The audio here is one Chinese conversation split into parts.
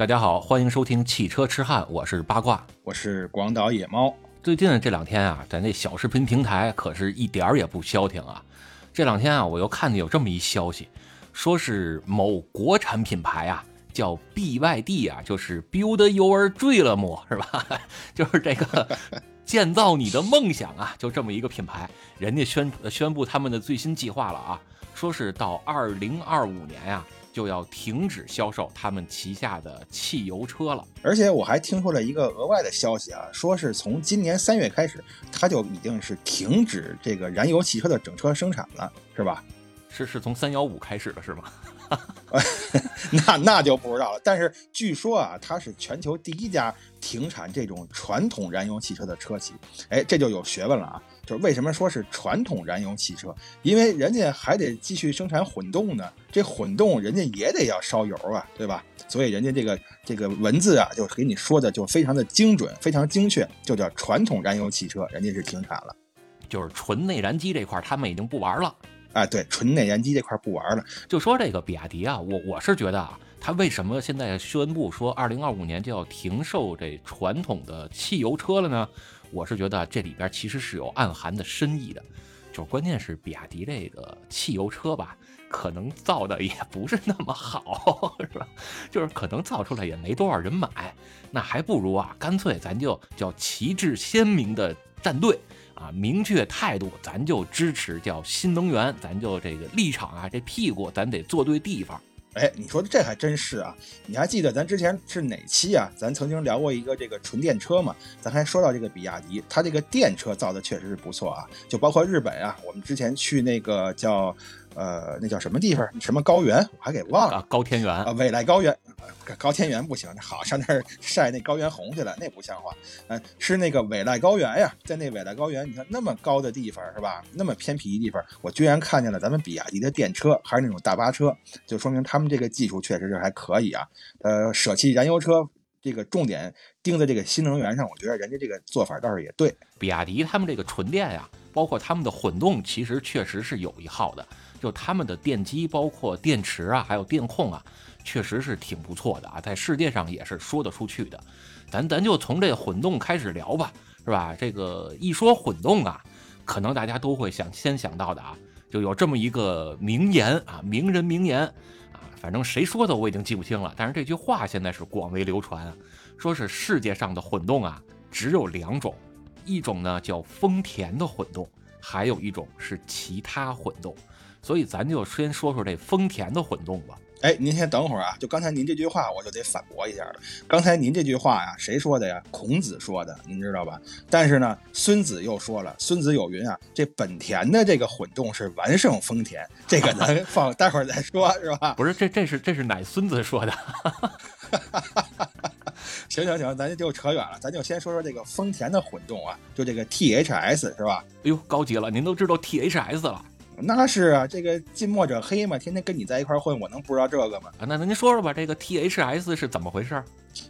大家好，欢迎收听汽车痴汉，我是八卦，我是广岛野猫。最近这两天啊，在那小视频平台可是一点儿也不消停啊。这两天啊，我又看见有这么一消息，说是某国产品牌啊，叫 BYD 啊，就是 Build Your Dream 是吧？就是这个 建造你的梦想啊，就这么一个品牌，人家宣宣布他们的最新计划了啊，说是到二零二五年呀。就要停止销售他们旗下的汽油车了，而且我还听说了一个额外的消息啊，说是从今年三月开始，它就已经是停止这个燃油汽车的整车生产了，是吧？是是从三幺五开始的是吗？那那就不知道了。但是据说啊，它是全球第一家停产这种传统燃油汽车的车企，哎，这就有学问了啊。就是为什么说是传统燃油汽车？因为人家还得继续生产混动呢，这混动人家也得要烧油啊，对吧？所以人家这个这个文字啊，就给你说的就非常的精准，非常精确，就叫传统燃油汽车，人家是停产了，就是纯内燃机这块他们已经不玩了。哎，对，纯内燃机这块不玩了。就说这个比亚迪啊，我我是觉得啊，他为什么现在宣布说二零二五年就要停售这传统的汽油车了呢？我是觉得这里边其实是有暗含的深意的，就是关键是比亚迪这个汽油车吧，可能造的也不是那么好，是吧？就是可能造出来也没多少人买，那还不如啊，干脆咱就叫旗帜鲜明的站队啊，明确态度，咱就支持叫新能源，咱就这个立场啊，这屁股咱得坐对地方。哎，你说的这还真是啊！你还记得咱之前是哪期啊？咱曾经聊过一个这个纯电车嘛？咱还说到这个比亚迪，它这个电车造的确实是不错啊，就包括日本啊，我们之前去那个叫。呃，那叫什么地方？什么高原？我还给忘了。高天原啊，未来高原。高天原不行，好上那儿晒那高原红去了，那不像话。嗯，是那个未来高原呀，在那未来高原，你看那么高的地方是吧？那么偏僻的地方，我居然看见了咱们比亚迪的电车，还是那种大巴车，就说明他们这个技术确实是还可以啊。呃，舍弃燃油车，这个重点盯在这个新能源上，我觉得人家这个做法倒是也对。比亚迪他们这个纯电呀，包括他们的混动，其实确实是有一号的。就他们的电机，包括电池啊，还有电控啊，确实是挺不错的啊，在世界上也是说得出去的。咱咱就从这混动开始聊吧，是吧？这个一说混动啊，可能大家都会想先想到的啊，就有这么一个名言啊，名人名言啊，反正谁说的我已经记不清了，但是这句话现在是广为流传，说是世界上的混动啊只有两种，一种呢叫丰田的混动，还有一种是其他混动。所以咱就先说说这丰田的混动吧。哎，您先等会儿啊，就刚才您这句话，我就得反驳一下了。刚才您这句话呀，谁说的呀？孔子说的，您知道吧？但是呢，孙子又说了，孙子有云啊，这本田的这个混动是完胜丰田，这个咱 放待会儿再说，是吧？不是，这这是这是哪孙子说的？行行行，咱就扯远了，咱就先说说这个丰田的混动啊，就这个 T H S 是吧？哎呦，高级了，您都知道 T H S 了。那是啊，这个近墨者黑嘛，天天跟你在一块混，我能不知道这个吗？啊，那您说说吧，这个 T H S 是怎么回事？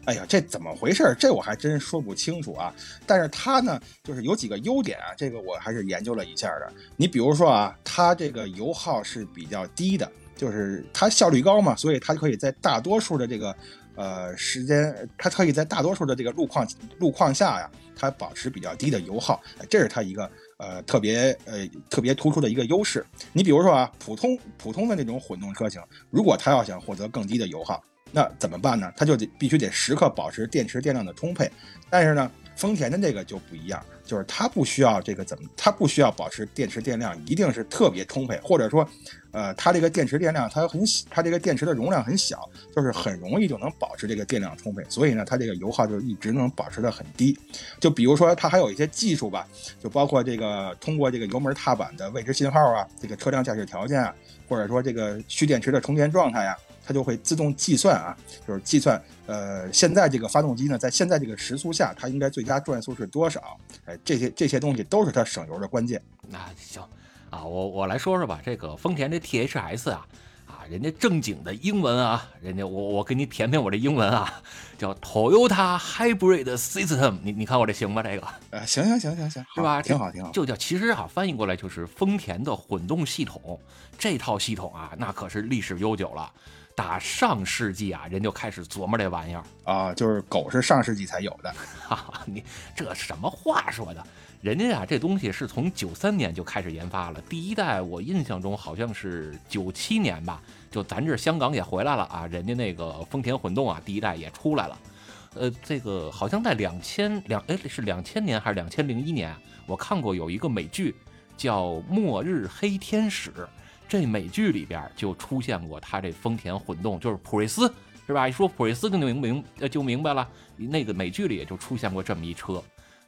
哎呀，这怎么回事？这我还真说不清楚啊。但是它呢，就是有几个优点啊，这个我还是研究了一下的。你比如说啊，它这个油耗是比较低的，就是它效率高嘛，所以它可以在大多数的这个呃时间，它可以在大多数的这个路况路况下呀，它保持比较低的油耗，这是它一个。呃，特别呃特别突出的一个优势。你比如说啊，普通普通的那种混动车型，如果它要想获得更低的油耗，那怎么办呢？它就得必须得时刻保持电池电量的充沛。但是呢，丰田的这个就不一样。就是它不需要这个怎么，它不需要保持电池电量一定是特别充沛，或者说，呃，它这个电池电量它很小，它这个电池的容量很小，就是很容易就能保持这个电量充沛，所以呢，它这个油耗就一直能保持的很低。就比如说它还有一些技术吧，就包括这个通过这个油门踏板的位置信号啊，这个车辆驾驶条件啊，或者说这个蓄电池的充电状态呀。它就会自动计算啊，就是计算，呃，现在这个发动机呢，在现在这个时速下，它应该最佳转速是多少？哎，这些这些东西都是它省油的关键。那行，啊，我我来说说吧，这个丰田这 T H S 啊，啊，人家正经的英文啊，人家我我给你填填我这英文啊，叫 Toyota Hybrid System，你你看我这行吧？这个？呃，行行行行行，是吧？挺好挺好。就叫其实啊，翻译过来就是丰田的混动系统，这套系统啊，那可是历史悠久了。打上世纪啊，人就开始琢磨这玩意儿啊，就是狗是上世纪才有的。哈哈，你这什么话说的？人家啊，这东西是从九三年就开始研发了，第一代我印象中好像是九七年吧，就咱这香港也回来了啊，人家那个丰田混动啊，第一代也出来了。呃，这个好像在两千两哎是两千年还是两千零一年，我看过有一个美剧叫《末日黑天使》。这美剧里边就出现过他这丰田混动，就是普锐斯，是吧？一说普锐斯，就明明呃就明白了。那个美剧里也就出现过这么一车，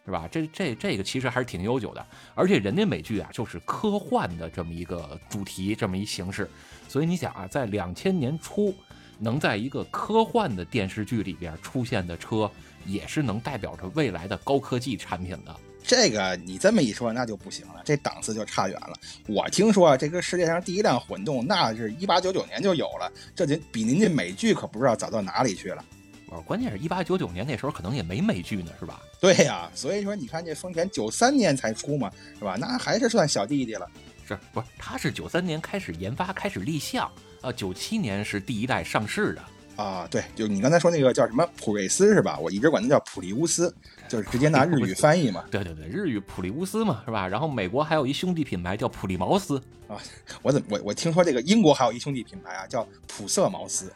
是吧？这这这个其实还是挺悠久的，而且人家美剧啊就是科幻的这么一个主题，这么一形式。所以你想啊，在两千年初能在一个科幻的电视剧里边出现的车，也是能代表着未来的高科技产品的。这个你这么一说，那就不行了，这档次就差远了。我听说这个世界上第一辆混动，那是一八九九年就有了，这就比您这美剧可不知道早到哪里去了。哦，关键是一八九九年那时候可能也没美剧呢，是吧？对呀，所以说你看这丰田九三年才出嘛，是吧？那还是算小弟弟了。是不是？他是九三年开始研发，开始立项，啊，九七年是第一代上市的。啊，对，就你刚才说那个叫什么普瑞斯是吧？我一直管它叫普利乌斯，就是直接拿日语翻译嘛。对对对，日语普利乌斯嘛，是吧？然后美国还有一兄弟品牌叫普利茅斯啊。我怎么我我听说这个英国还有一兄弟品牌啊，叫普瑟茅斯。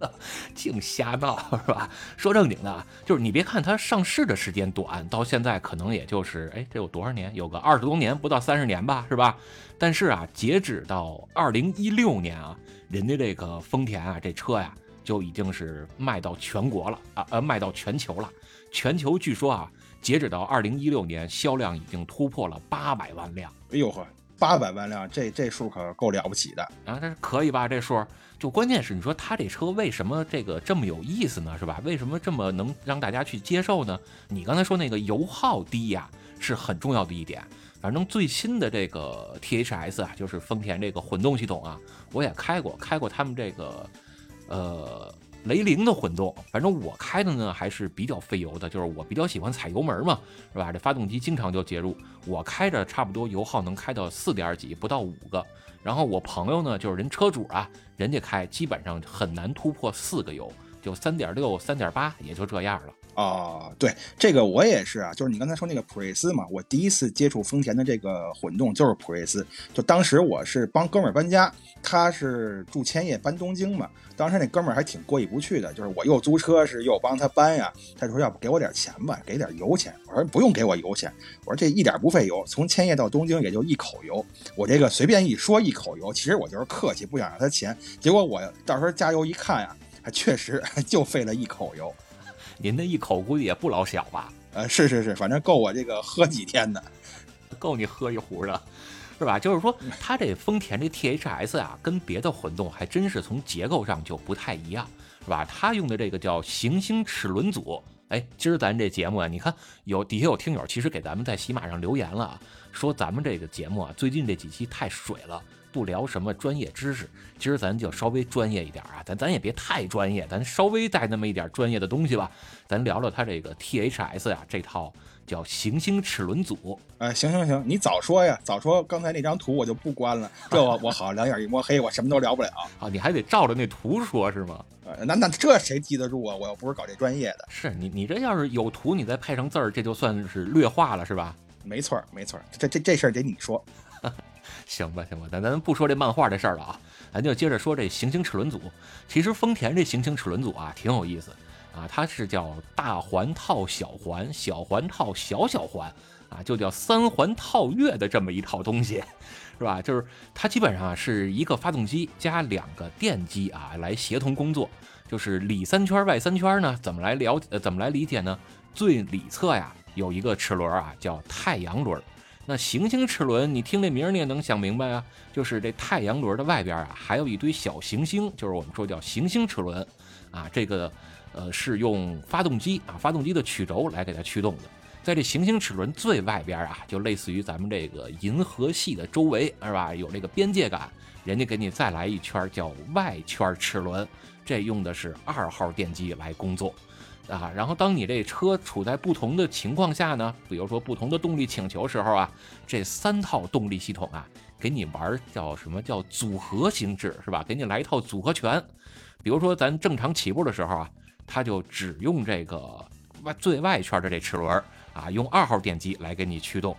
净瞎闹是吧？说正经的，就是你别看它上市的时间短，到现在可能也就是哎，这有多少年？有个二十多年，不到三十年吧，是吧？但是啊，截止到二零一六年啊。人家这个丰田啊，这车呀就已经是卖到全国了啊，呃，卖到全球了。全球据说啊，截止到二零一六年，销量已经突破了八百万辆。哎呦呵，八百万辆，这这数可够了不起的啊！但是可以吧？这数就关键是你说它这车为什么这个这么有意思呢？是吧？为什么这么能让大家去接受呢？你刚才说那个油耗低呀，是很重要的一点。反正最新的这个 T H S 啊，就是丰田这个混动系统啊，我也开过，开过他们这个呃雷凌的混动。反正我开的呢还是比较费油的，就是我比较喜欢踩油门嘛，是吧？这发动机经常就介入，我开着差不多油耗能开到四点几，不到五个。然后我朋友呢，就是人车主啊，人家开基本上很难突破四个油，就三点六、三点八，也就这样了。哦，对，这个我也是啊，就是你刚才说那个普锐斯嘛，我第一次接触丰田的这个混动就是普锐斯，就当时我是帮哥们儿搬家，他是住千叶搬东京嘛，当时那哥们儿还挺过意不去的，就是我又租车是又帮他搬呀，他说要不给我点钱吧，给点油钱，我说不用给我油钱，我说这一点不费油，从千叶到东京也就一口油，我这个随便一说一口油，其实我就是客气，不想让他钱，结果我到时候加油一看呀，还确实 就费了一口油。您那一口估计也不老小吧？呃，是是是，反正够我这个喝几天的，够你喝一壶的，是吧？就是说，它这丰田这 T H S 啊，跟别的混动还真是从结构上就不太一样，是吧？它用的这个叫行星齿轮组。哎，今儿咱这节目啊，你看有底下有听友其实给咱们在喜马上留言了，说咱们这个节目啊，最近这几期太水了。不聊什么专业知识，今儿咱就稍微专业一点啊，咱咱也别太专业，咱稍微带那么一点专业的东西吧。咱聊聊它这个 T H S 呀，这套叫行星齿轮组。哎，行行行，你早说呀，早说，刚才那张图我就不关了。这我我好两眼一摸黑，我什么都聊不了 啊。你还得照着那图说，是吗？呃，那那这谁记得住啊？我又不是搞这专业的。是你你这要是有图，你再配上字儿，这就算是略化了，是吧？没错没错，这这这事儿得你说。行吧，行吧，咱咱不说这漫画这事儿了啊，咱就接着说这行星齿轮组。其实丰田这行星齿轮组啊，挺有意思啊，它是叫大环套小环，小环套小小环啊，就叫三环套月的这么一套东西，是吧？就是它基本上是一个发动机加两个电机啊来协同工作，就是里三圈外三圈呢，怎么来了呃怎么来理解呢？最里侧呀有一个齿轮啊，叫太阳轮。那行星齿轮，你听这名儿你也能想明白啊，就是这太阳轮的外边啊，还有一堆小行星，就是我们说叫行星齿轮，啊，这个呃是用发动机啊，发动机的曲轴来给它驱动的。在这行星齿轮最外边啊，就类似于咱们这个银河系的周围，是吧？有这个边界感，人家给你再来一圈叫外圈齿轮，这用的是二号电机来工作。啊，然后当你这车处在不同的情况下呢，比如说不同的动力请求时候啊，这三套动力系统啊给你玩叫什么叫组合形式是吧？给你来一套组合拳。比如说咱正常起步的时候啊，它就只用这个外最外圈的这齿轮啊，用二号电机来给你驱动。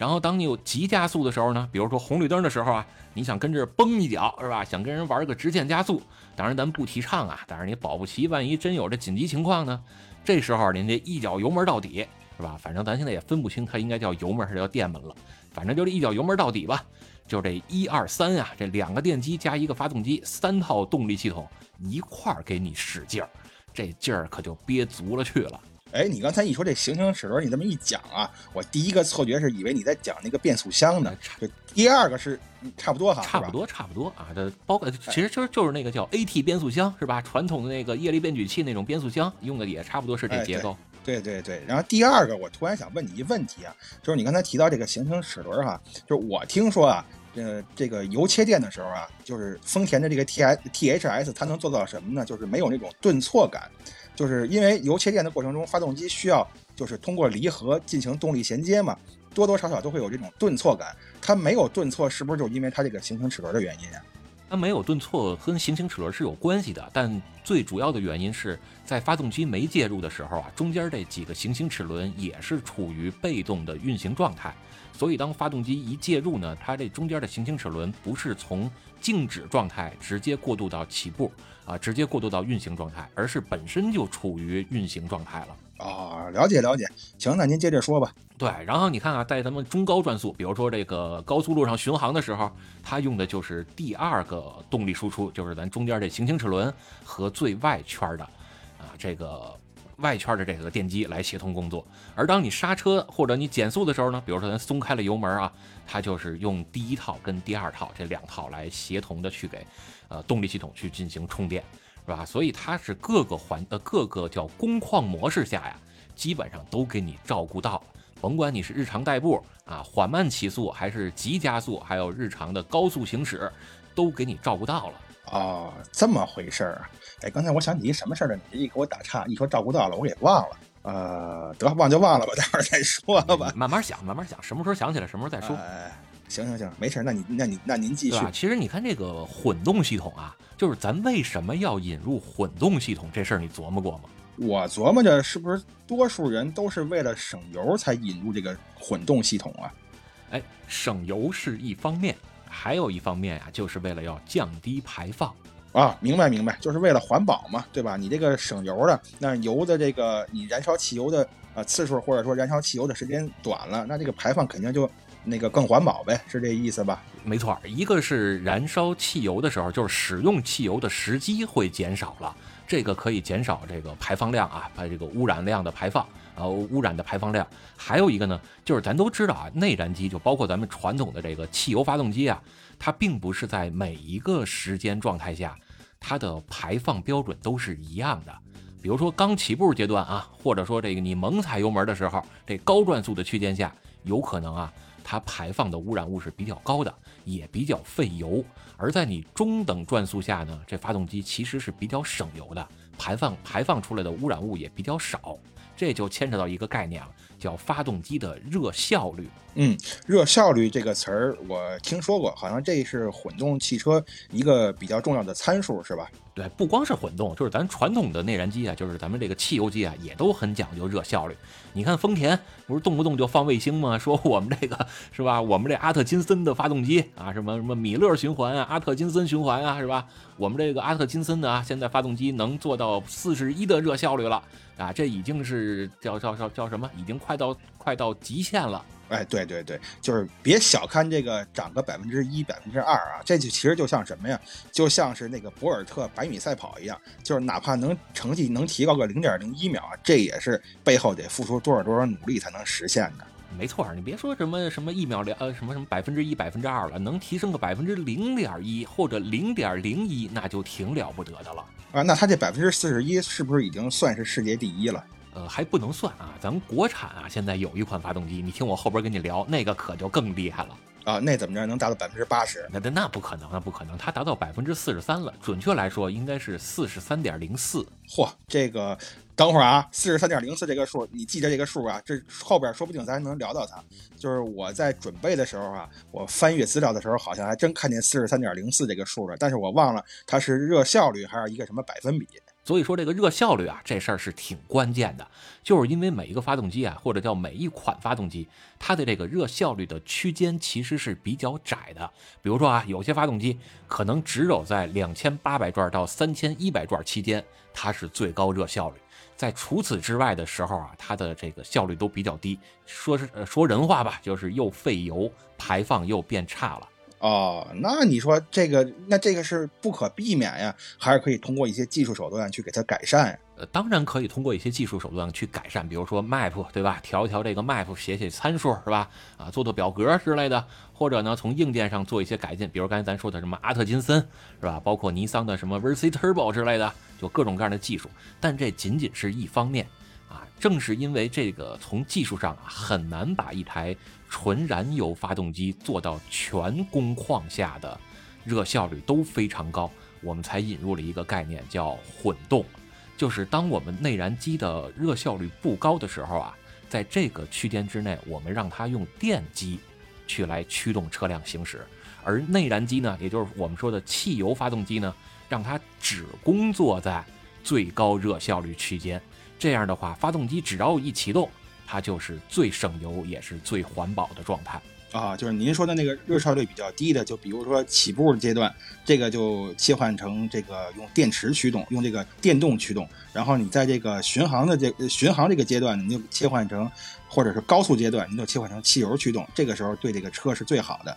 然后当你有急加速的时候呢，比如说红绿灯的时候啊，你想跟这崩一脚是吧？想跟人玩个直线加速，当然咱不提倡啊。但是你保不齐万一真有这紧急情况呢，这时候您这一脚油门到底是吧？反正咱现在也分不清它应该叫油门还是叫电门了，反正就这一脚油门到底吧。就这一二三啊，这两个电机加一个发动机，三套动力系统一块儿给你使劲儿，这劲儿可就憋足了去了。哎，你刚才一说这行星齿轮，你这么一讲啊，我第一个错觉是以为你在讲那个变速箱呢。就第二个是差不多哈，差不多差不多啊。这包括其实就是就是那个叫 AT 变速箱是吧？传统的那个液力变矩器那种变速箱用的也差不多是这结构。对对对。然后第二个，我突然想问你一问题啊，就是你刚才提到这个行星齿轮哈，就是我听说啊，呃，这个油切电的时候啊，就是丰田的这个 T I T H S 它能做到什么呢？就是没有那种顿挫感。就是因为油切电的过程中，发动机需要就是通过离合进行动力衔接嘛，多多少少都会有这种顿挫感。它没有顿挫，是不是就因为它这个行星齿轮的原因啊？它没有顿挫跟行星齿轮是有关系的，但最主要的原因是在发动机没介入的时候啊，中间这几个行星齿轮也是处于被动的运行状态。所以当发动机一介入呢，它这中间的行星齿轮不是从静止状态直接过渡到起步。啊，直接过渡到运行状态，而是本身就处于运行状态了。啊，了解了解。行，那您接着说吧。对，然后你看啊，在咱们中高转速，比如说这个高速路上巡航的时候，它用的就是第二个动力输出，就是咱中间这行星齿轮和最外圈的啊这个外圈的这个电机来协同工作。而当你刹车或者你减速的时候呢，比如说咱松开了油门啊，它就是用第一套跟第二套这两套来协同的去给。呃，动力系统去进行充电，是吧？所以它是各个环呃各个叫工况模式下呀，基本上都给你照顾到，甭管你是日常代步啊、缓慢起速，还是急加速，还有日常的高速行驶，都给你照顾到了。哦，这么回事儿啊？哎，刚才我想起一什么事儿呢？你一给我打岔，一说照顾到了，我给忘了。呃，得忘就忘了吧，待会儿再说吧。慢慢想，慢慢想，什么时候想起来什么时候再说。行行行，没事，那你那你那您继续。其实你看这个混动系统啊，就是咱为什么要引入混动系统这事儿，你琢磨过吗？我琢磨着，是不是多数人都是为了省油才引入这个混动系统啊？哎，省油是一方面，还有一方面啊，就是为了要降低排放啊。明白明白，就是为了环保嘛，对吧？你这个省油的，那油的这个你燃烧汽油的呃次数或者说燃烧汽油的时间短了，那这个排放肯定就。那个更环保呗，是这意思吧？没错，一个是燃烧汽油的时候，就是使用汽油的时机会减少了，这个可以减少这个排放量啊，把这个污染量的排放，呃，污染的排放量。还有一个呢，就是咱都知道啊，内燃机就包括咱们传统的这个汽油发动机啊，它并不是在每一个时间状态下，它的排放标准都是一样的。比如说刚起步阶段啊，或者说这个你猛踩油门的时候，这高转速的区间下，有可能啊。它排放的污染物是比较高的，也比较费油。而在你中等转速下呢，这发动机其实是比较省油的，排放排放出来的污染物也比较少。这就牵扯到一个概念了，叫发动机的热效率。嗯，热效率这个词儿我听说过，好像这是混动汽车一个比较重要的参数，是吧？对，不光是混动，就是咱传统的内燃机啊，就是咱们这个汽油机啊，也都很讲究热效率。你看丰田不是动不动就放卫星吗？说我们这个是吧？我们这阿特金森的发动机啊，什么什么米勒循环啊，阿特金森循环啊，是吧？我们这个阿特金森的啊，现在发动机能做到四十一的热效率了啊，这已经是叫叫叫叫什么？已经快到快到极限了。哎，对对对，就是别小看这个涨个百分之一、百分之二啊，这就其实就像什么呀？就像是那个博尔特百米赛跑一样，就是哪怕能成绩能提高个零点零一秒啊，这也是背后得付出多少多少努力才能实现的。没错，你别说什么什么一秒两呃什么什么百分之一、百分之二了，能提升个百分之零点一或者零点零一，那就挺了不得的了啊！那他这百分之四十一是不是已经算是世界第一了？呃，还不能算啊，咱们国产啊，现在有一款发动机，你听我后边跟你聊，那个可就更厉害了啊，那怎么着能达到百分之八十？那那那不可能，那不可能，它达到百分之四十三了，准确来说应该是四十三点零四。嚯，这个。等会儿啊，四十三点零四这个数，你记着这个数啊，这后边说不定咱还能聊到它。就是我在准备的时候啊，我翻阅资料的时候，好像还真看见四十三点零四这个数了，但是我忘了它是热效率还是一个什么百分比。所以说这个热效率啊，这事儿是挺关键的，就是因为每一个发动机啊，或者叫每一款发动机，它的这个热效率的区间其实是比较窄的。比如说啊，有些发动机可能只有在两千八百转到三千一百转期间，它是最高热效率。在除此之外的时候啊，它的这个效率都比较低。说是呃说人话吧，就是又费油，排放又变差了。哦，那你说这个，那这个是不可避免呀，还是可以通过一些技术手段去给它改善？呃，当然可以通过一些技术手段去改善，比如说 map，对吧？调一调这个 map，写写参数，是吧？啊，做做表格之类的，或者呢，从硬件上做一些改进，比如刚才咱说的什么阿特金森，是吧？包括尼桑的什么 Versa Turbo 之类的，就各种各样的技术。但这仅仅是一方面。正是因为这个，从技术上啊很难把一台纯燃油发动机做到全工况下的热效率都非常高，我们才引入了一个概念叫混动。就是当我们内燃机的热效率不高的时候啊，在这个区间之内，我们让它用电机去来驱动车辆行驶，而内燃机呢，也就是我们说的汽油发动机呢，让它只工作在最高热效率区间。这样的话，发动机只要一启动，它就是最省油也是最环保的状态啊。就是您说的那个热效率比较低的，就比如说起步阶段，这个就切换成这个用电池驱动，用这个电动驱动。然后你在这个巡航的这巡航这个阶段，你就切换成，或者是高速阶段，你就切换成汽油驱动。这个时候对这个车是最好的。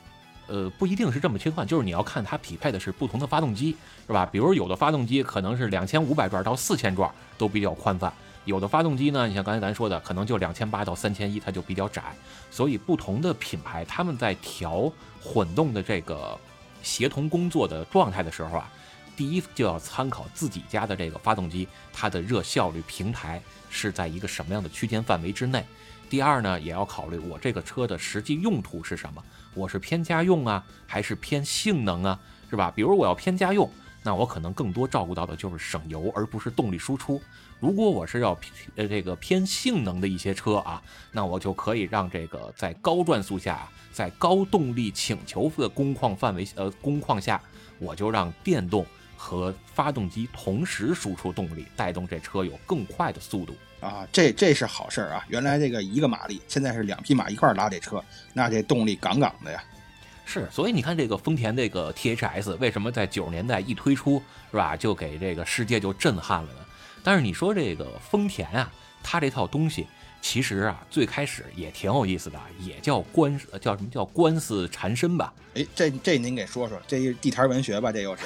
呃，不一定是这么切换，就是你要看它匹配的是不同的发动机，是吧？比如有的发动机可能是两千五百转到四千转都比较宽泛。有的发动机呢，你像刚才咱说的，可能就两千八到三千一，它就比较窄。所以不同的品牌，他们在调混动的这个协同工作的状态的时候啊，第一就要参考自己家的这个发动机，它的热效率平台是在一个什么样的区间范围之内。第二呢，也要考虑我这个车的实际用途是什么，我是偏家用啊，还是偏性能啊，是吧？比如我要偏家用，那我可能更多照顾到的就是省油，而不是动力输出。如果我是要呃这个偏性能的一些车啊，那我就可以让这个在高转速下，在高动力请求的工况范围呃工况下，我就让电动和发动机同时输出动力，带动这车有更快的速度啊。这这是好事儿啊！原来这个一个马力，现在是两匹马一块儿拉这车，那这动力杠杠的呀。是，所以你看这个丰田这个 T H S 为什么在九十年代一推出是吧，就给这个世界就震撼了呢？但是你说这个丰田啊，它这套东西其实啊，最开始也挺有意思的，也叫官叫什么叫官司缠身吧？哎，这这您给说说，这地摊文学吧？这又是，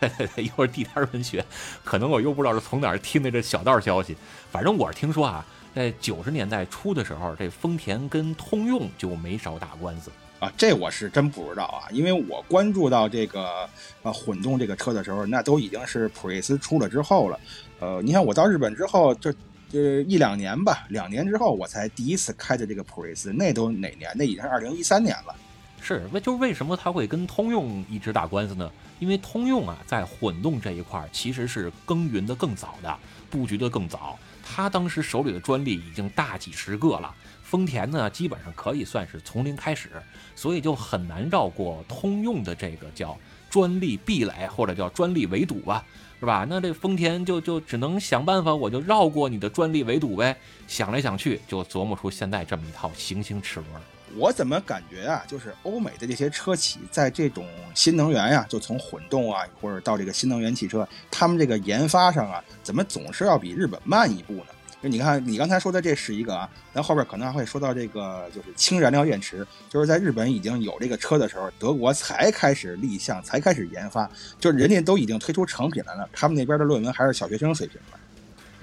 又是地摊文学，可能我又不知道是从哪儿听的这小道消息。反正我是听说啊，在九十年代初的时候，这丰田跟通用就没少打官司。啊，这我是真不知道啊，因为我关注到这个呃混动这个车的时候，那都已经是普锐斯出了之后了。呃，你看我到日本之后，这这一两年吧，两年之后我才第一次开的这个普锐斯，那都哪年？那已经是二零一三年了。是，为就是为什么他会跟通用一直打官司呢？因为通用啊，在混动这一块其实是耕耘的更早的，布局的更早，他当时手里的专利已经大几十个了。丰田呢，基本上可以算是从零开始，所以就很难绕过通用的这个叫专利壁垒或者叫专利围堵吧，是吧？那这丰田就就只能想办法，我就绕过你的专利围堵呗。想来想去，就琢磨出现在这么一套行星齿轮。我怎么感觉啊，就是欧美的这些车企在这种新能源呀，就从混动啊，或者到这个新能源汽车，他们这个研发上啊，怎么总是要比日本慢一步呢？你看，你刚才说的这是一个啊，咱后边可能还会说到这个，就是氢燃料电池，就是在日本已经有这个车的时候，德国才开始立项，才开始研发，就是人家都已经推出成品来了，他们那边的论文还是小学生水平呢。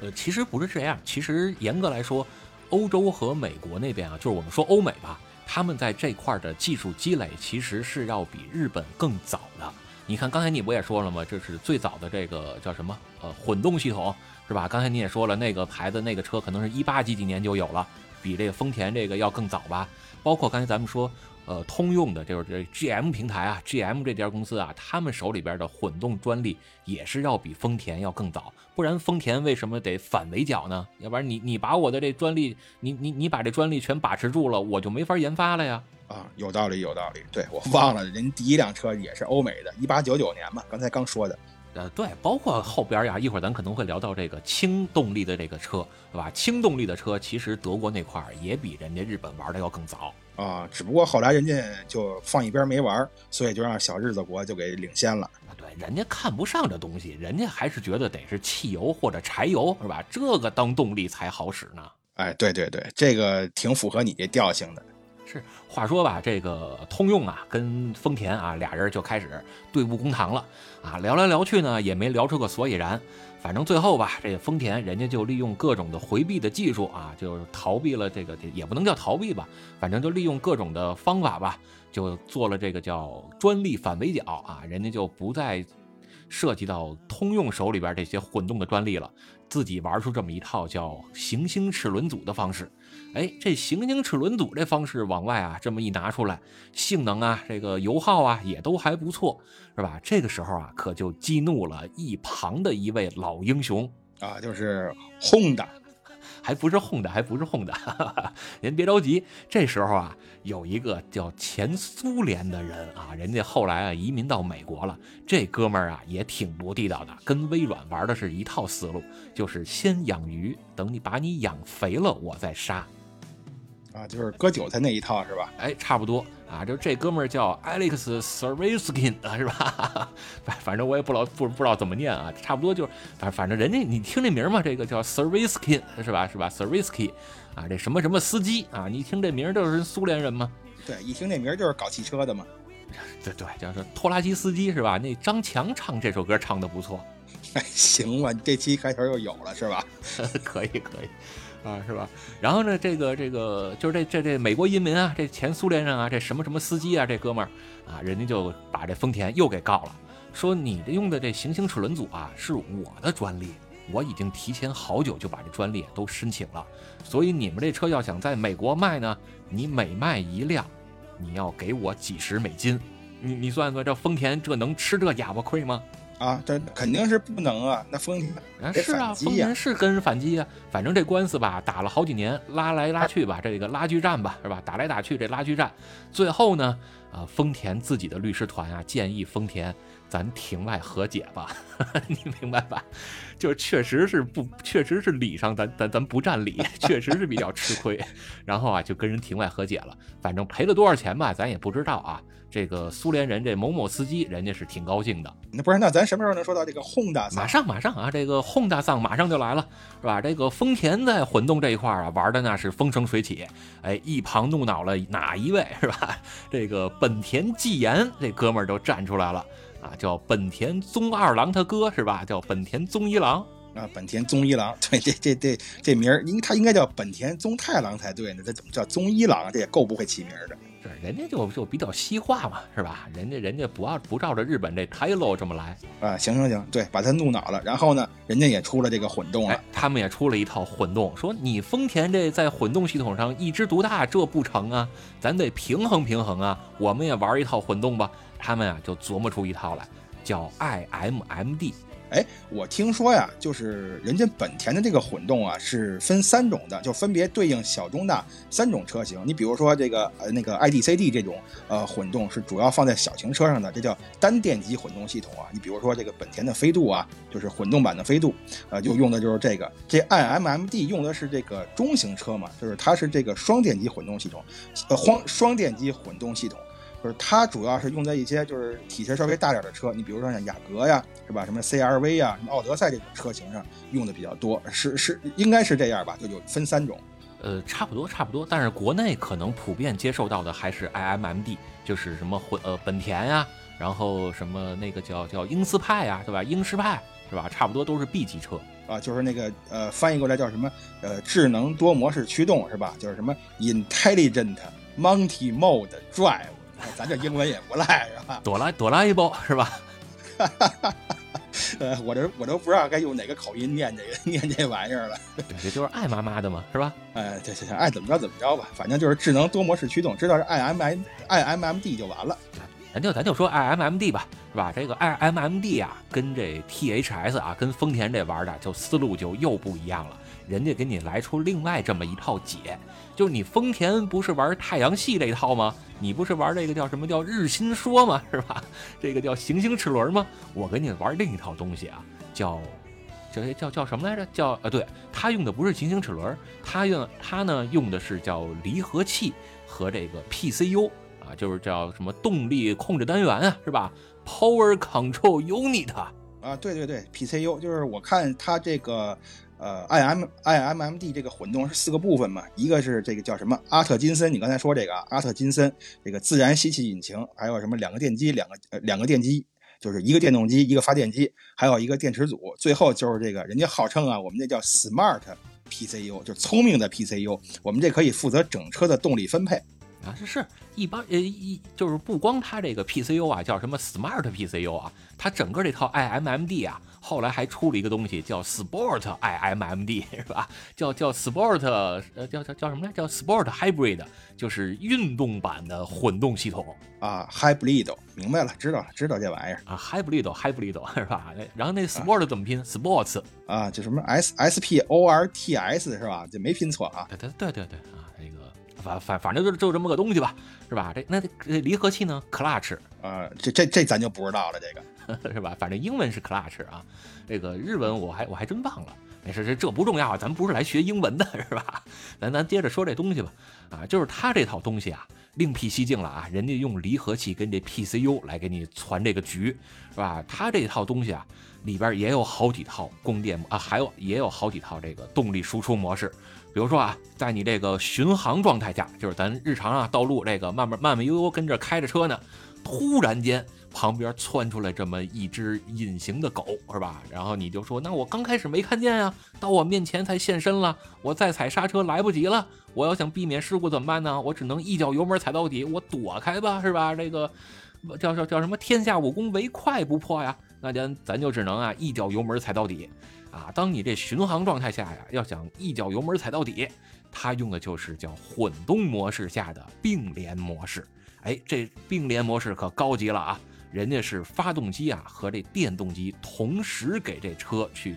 呃，其实不是这样，其实严格来说，欧洲和美国那边啊，就是我们说欧美吧，他们在这块的技术积累其实是要比日本更早的。你看刚才你不也说了吗？这是最早的这个叫什么？呃，混动系统。是吧？刚才你也说了，那个牌子那个车可能是一八几几年就有了，比这个丰田这个要更早吧。包括刚才咱们说呃，通用的就是这 GM 平台啊，GM 这家公司啊，他们手里边的混动专利也是要比丰田要更早，不然丰田为什么得反围剿呢？要不然你你把我的这专利，你你你把这专利全把持住了，我就没法研发了呀。啊，有道理，有道理。对我忘了，人第一辆车也是欧美的，一八九九年嘛，刚才刚说的。呃，对，包括后边呀，一会儿咱可能会聊到这个轻动力的这个车，对吧？轻动力的车其实德国那块儿也比人家日本玩的要更早啊，只不过后来人家就放一边没玩，所以就让小日子国就给领先了。啊，对，人家看不上这东西，人家还是觉得得是汽油或者柴油，是吧？这个当动力才好使呢。哎，对对对，这个挺符合你这调性的。是，话说吧，这个通用啊，跟丰田啊，俩人就开始对簿公堂了啊，聊来聊去呢，也没聊出个所以然。反正最后吧，这丰田人家就利用各种的回避的技术啊，就逃避了这个，也不能叫逃避吧，反正就利用各种的方法吧，就做了这个叫专利反围剿啊，人家就不再涉及到通用手里边这些混动的专利了，自己玩出这么一套叫行星齿轮组的方式。哎，这行星齿轮组这方式往外啊，这么一拿出来，性能啊，这个油耗啊，也都还不错，是吧？这个时候啊，可就激怒了一旁的一位老英雄啊，就是轰的，还不是轰的，还不是轰的，您别着急。这时候啊，有一个叫前苏联的人啊，人家后来啊移民到美国了。这哥们儿啊也挺不地道的，跟微软玩的是一套思路，就是先养鱼，等你把你养肥了，我再杀。啊，就是割韭菜那一套是吧？哎，差不多啊，就这哥们儿叫 Alex s e r v i s k i n 啊，是吧？反反正我也不老不不知道怎么念啊，差不多就反反正人家你听这名嘛，这个叫 s e r v i s k i n 是吧？是吧 s e r v i s k y 啊，这什么什么司机啊？你听这名就是苏联人吗？对，一听这名就是搞汽车的嘛。对 对，叫是拖拉机司机是吧？那张强唱这首歌唱的不错。哎，行吧，这期开头又有了是吧？可以可以。啊，是吧？然后呢，这个这个就是这这这美国移民啊，这前苏联人啊，这什么什么司机啊，这哥们儿啊，人家就把这丰田又给告了，说你的用的这行星齿轮组啊是我的专利，我已经提前好久就把这专利都申请了，所以你们这车要想在美国卖呢，你每卖一辆，你要给我几十美金，你你算算这丰田这能吃这哑巴亏吗？啊，这肯定是不能啊！那丰田是啊，丰田是跟反击啊。反正这官司吧，打了好几年，拉来拉去吧，这个拉锯战吧，是吧？打来打去这拉锯战，最后呢，啊，丰田自己的律师团啊，建议丰田咱庭外和解吧，你明白吧？就是确实是不，确实是理上咱咱咱不占理，确实是比较吃亏。然后啊，就跟人庭外和解了，反正赔了多少钱吧，咱也不知道啊。这个苏联人这某某司机，人家是挺高兴的。那不是，那咱什么时候能说到这个轰大桑？马上马上啊，这个轰大桑马上就来了，是吧？这个丰田在混动这一块啊，玩的那是风生水起。哎，一旁怒恼了哪一位，是吧？这个本田纪言这哥们儿都站出来了啊，叫本田宗二郎他哥是吧？叫本田宗一郎啊，本田宗一郎。对，这这这这名儿，应他应该叫本田宗太郎才对呢，这怎么叫宗一郎？这也够不会起名的。是，人家就就比较西化嘛，是吧？人家人家不要不照着日本这 l o 这么来啊！行行行，对，把他怒恼了。然后呢，人家也出了这个混动了，他们也出了一套混动，说你丰田这在混动系统上一枝独大，这不成啊？咱得平衡平衡啊！我们也玩一套混动吧。他们啊就琢磨出一套来，叫 iMMD。哎，我听说呀，就是人家本田的这个混动啊，是分三种的，就分别对应小、中、大三种车型。你比如说这个呃那个 iDCD 这种呃混动是主要放在小型车上的，这叫单电机混动系统啊。你比如说这个本田的飞度啊，就是混动版的飞度，呃，就用的就是这个。这 iMMD 用的是这个中型车嘛，就是它是这个双电机混动系统，呃，双双电机混动系统。就是它主要是用在一些就是体型稍微大点的车，你比如说像雅阁呀，是吧？什么 CRV 呀，什么奥德赛这种车型上用的比较多，是是应该是这样吧？就有分三种，呃，差不多差不多。但是国内可能普遍接受到的还是 iMMD，就是什么混呃本田呀，然后什么那个叫叫英斯派呀，对吧？英诗派是吧？差不多都是 B 级车啊，就是那个呃翻译过来叫什么呃智能多模式驱动是吧？就是什么 Intelligent Multi Mode Drive。咱这英文也不赖，是吧？哆啦哆啦 A 梦是吧？呃，我这我都不知道该用哪个口音念这个 念这玩意儿了。这就是爱妈妈的嘛，是吧？哎，对对对，爱怎么着怎么着吧，反正就是智能多模式驱动，知道是 IMM IMMD 就完了。咱就咱就说 IMMD 吧，是吧？这个 IMMD 啊，跟这 THS 啊，跟丰田这玩的就思路就又不一样了。人家给你来出另外这么一套解，就是你丰田不是玩太阳系这一套吗？你不是玩这个叫什么叫日心说吗？是吧？这个叫行星齿轮吗？我给你玩另一套东西啊，叫叫叫叫什么来着？叫呃，对，他用的不是行星齿轮，他用他呢用的是叫离合器和这个 PCU。啊，就是叫什么动力控制单元啊，是吧？Power Control Unit 啊，对对对，PCU 就是我看它这个呃 IM IMMD 这个混动是四个部分嘛，一个是这个叫什么阿特金森，你刚才说这个阿特金森这个自然吸气引擎，还有什么两个电机，两个呃两个电机，就是一个电动机，一个发电机，还有一个电池组，最后就是这个人家号称啊，我们这叫 Smart PCU，就是聪明的 PCU，我们这可以负责整车的动力分配。啊，是是一般呃一就是不光它这个 PCU 啊，叫什么 Smart PCU 啊，它整个这套 IMMD 啊，后来还出了一个东西叫 Sport IMMD 是吧？叫叫 Sport 呃叫叫叫什么来？叫 Sport Hybrid，就是运动版的混动系统啊，Hybrid，明白了，知道了，知道这玩意儿啊，Hybrid Hybrid 是吧？然后那 Sport 怎么拼？Sports 啊，就什么 S S P O R T S 是吧？这没拼错啊，对对对对对啊。那个反反反正就就这么个东西吧，是吧？这那这离合器呢？Clutch 啊，这这这咱就不知道了，这个 是吧？反正英文是 Clutch 啊，这个日文我还我还真忘了。没事，这这不重要，咱们不是来学英文的，是吧？咱咱接着说这东西吧。啊，就是它这套东西啊，另辟蹊径了啊，人家用离合器跟这 PCU 来给你传这个局，是吧？它这套东西啊，里边也有好几套供电啊，还有也有好几套这个动力输出模式。比如说啊，在你这个巡航状态下，就是咱日常啊道路这个慢慢慢慢悠悠跟着开着车呢，突然间旁边窜出来这么一只隐形的狗，是吧？然后你就说，那我刚开始没看见呀，到我面前才现身了，我再踩刹车来不及了，我要想避免事故怎么办呢？我只能一脚油门踩到底，我躲开吧，是吧？这个叫叫叫什么？天下武功唯快不破呀，那咱咱就只能啊一脚油门踩到底。啊，当你这巡航状态下呀，要想一脚油门踩到底，它用的就是叫混动模式下的并联模式。哎，这并联模式可高级了啊，人家是发动机啊和这电动机同时给这车去。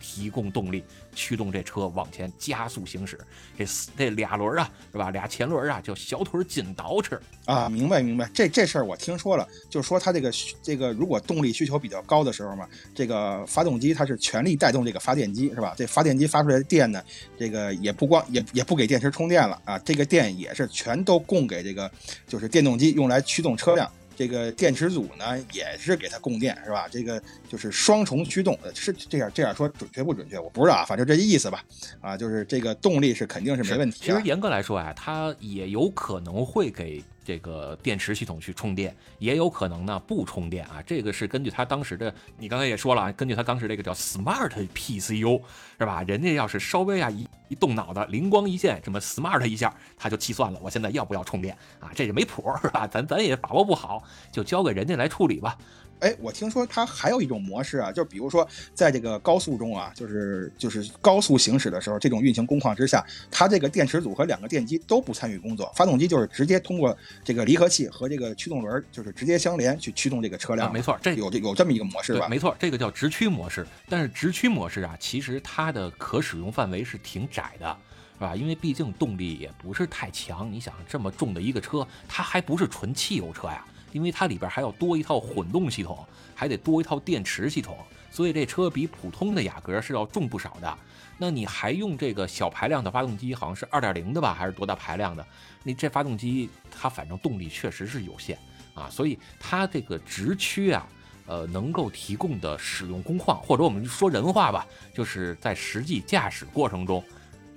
提供动力，驱动这车往前加速行驶。这这俩轮啊，是吧？俩前轮啊，就小腿紧倒饬啊。明白明白，这这事儿我听说了，就是说它这个这个如果动力需求比较高的时候嘛，这个发动机它是全力带动这个发电机，是吧？这发电机发出来的电呢，这个也不光也也不给电池充电了啊，这个电也是全都供给这个就是电动机用来驱动车辆。这个电池组呢，也是给它供电，是吧？这个就是双重驱动，是这样这样说准确不准确？我不知道啊，反正这意思吧。啊，就是这个动力是肯定是没问题。其实严格来说啊，它也有可能会给。这个电池系统去充电，也有可能呢不充电啊。这个是根据他当时的，你刚才也说了，根据他当时这个叫 Smart PCU 是吧？人家要是稍微啊一一动脑子，灵光一现，这么 Smart 一下，他就计算了，我现在要不要充电啊？这就没谱是吧？咱咱也把握不好，就交给人家来处理吧。哎，我听说它还有一种模式啊，就比如说在这个高速中啊，就是就是高速行驶的时候，这种运行工况之下，它这个电池组和两个电机都不参与工作，发动机就是直接通过这个离合器和这个驱动轮就是直接相连去驱动这个车辆。没错，这有这有这么一个模式吧？没错，这个叫直驱模式。但是直驱模式啊，其实它的可使用范围是挺窄的，是吧？因为毕竟动力也不是太强。你想这么重的一个车，它还不是纯汽油车呀。因为它里边还要多一套混动系统，还得多一套电池系统，所以这车比普通的雅阁是要重不少的。那你还用这个小排量的发动机，好像是二点零的吧，还是多大排量的？你这发动机它反正动力确实是有限啊，所以它这个直驱啊，呃，能够提供的使用工况，或者我们说人话吧，就是在实际驾驶过程中，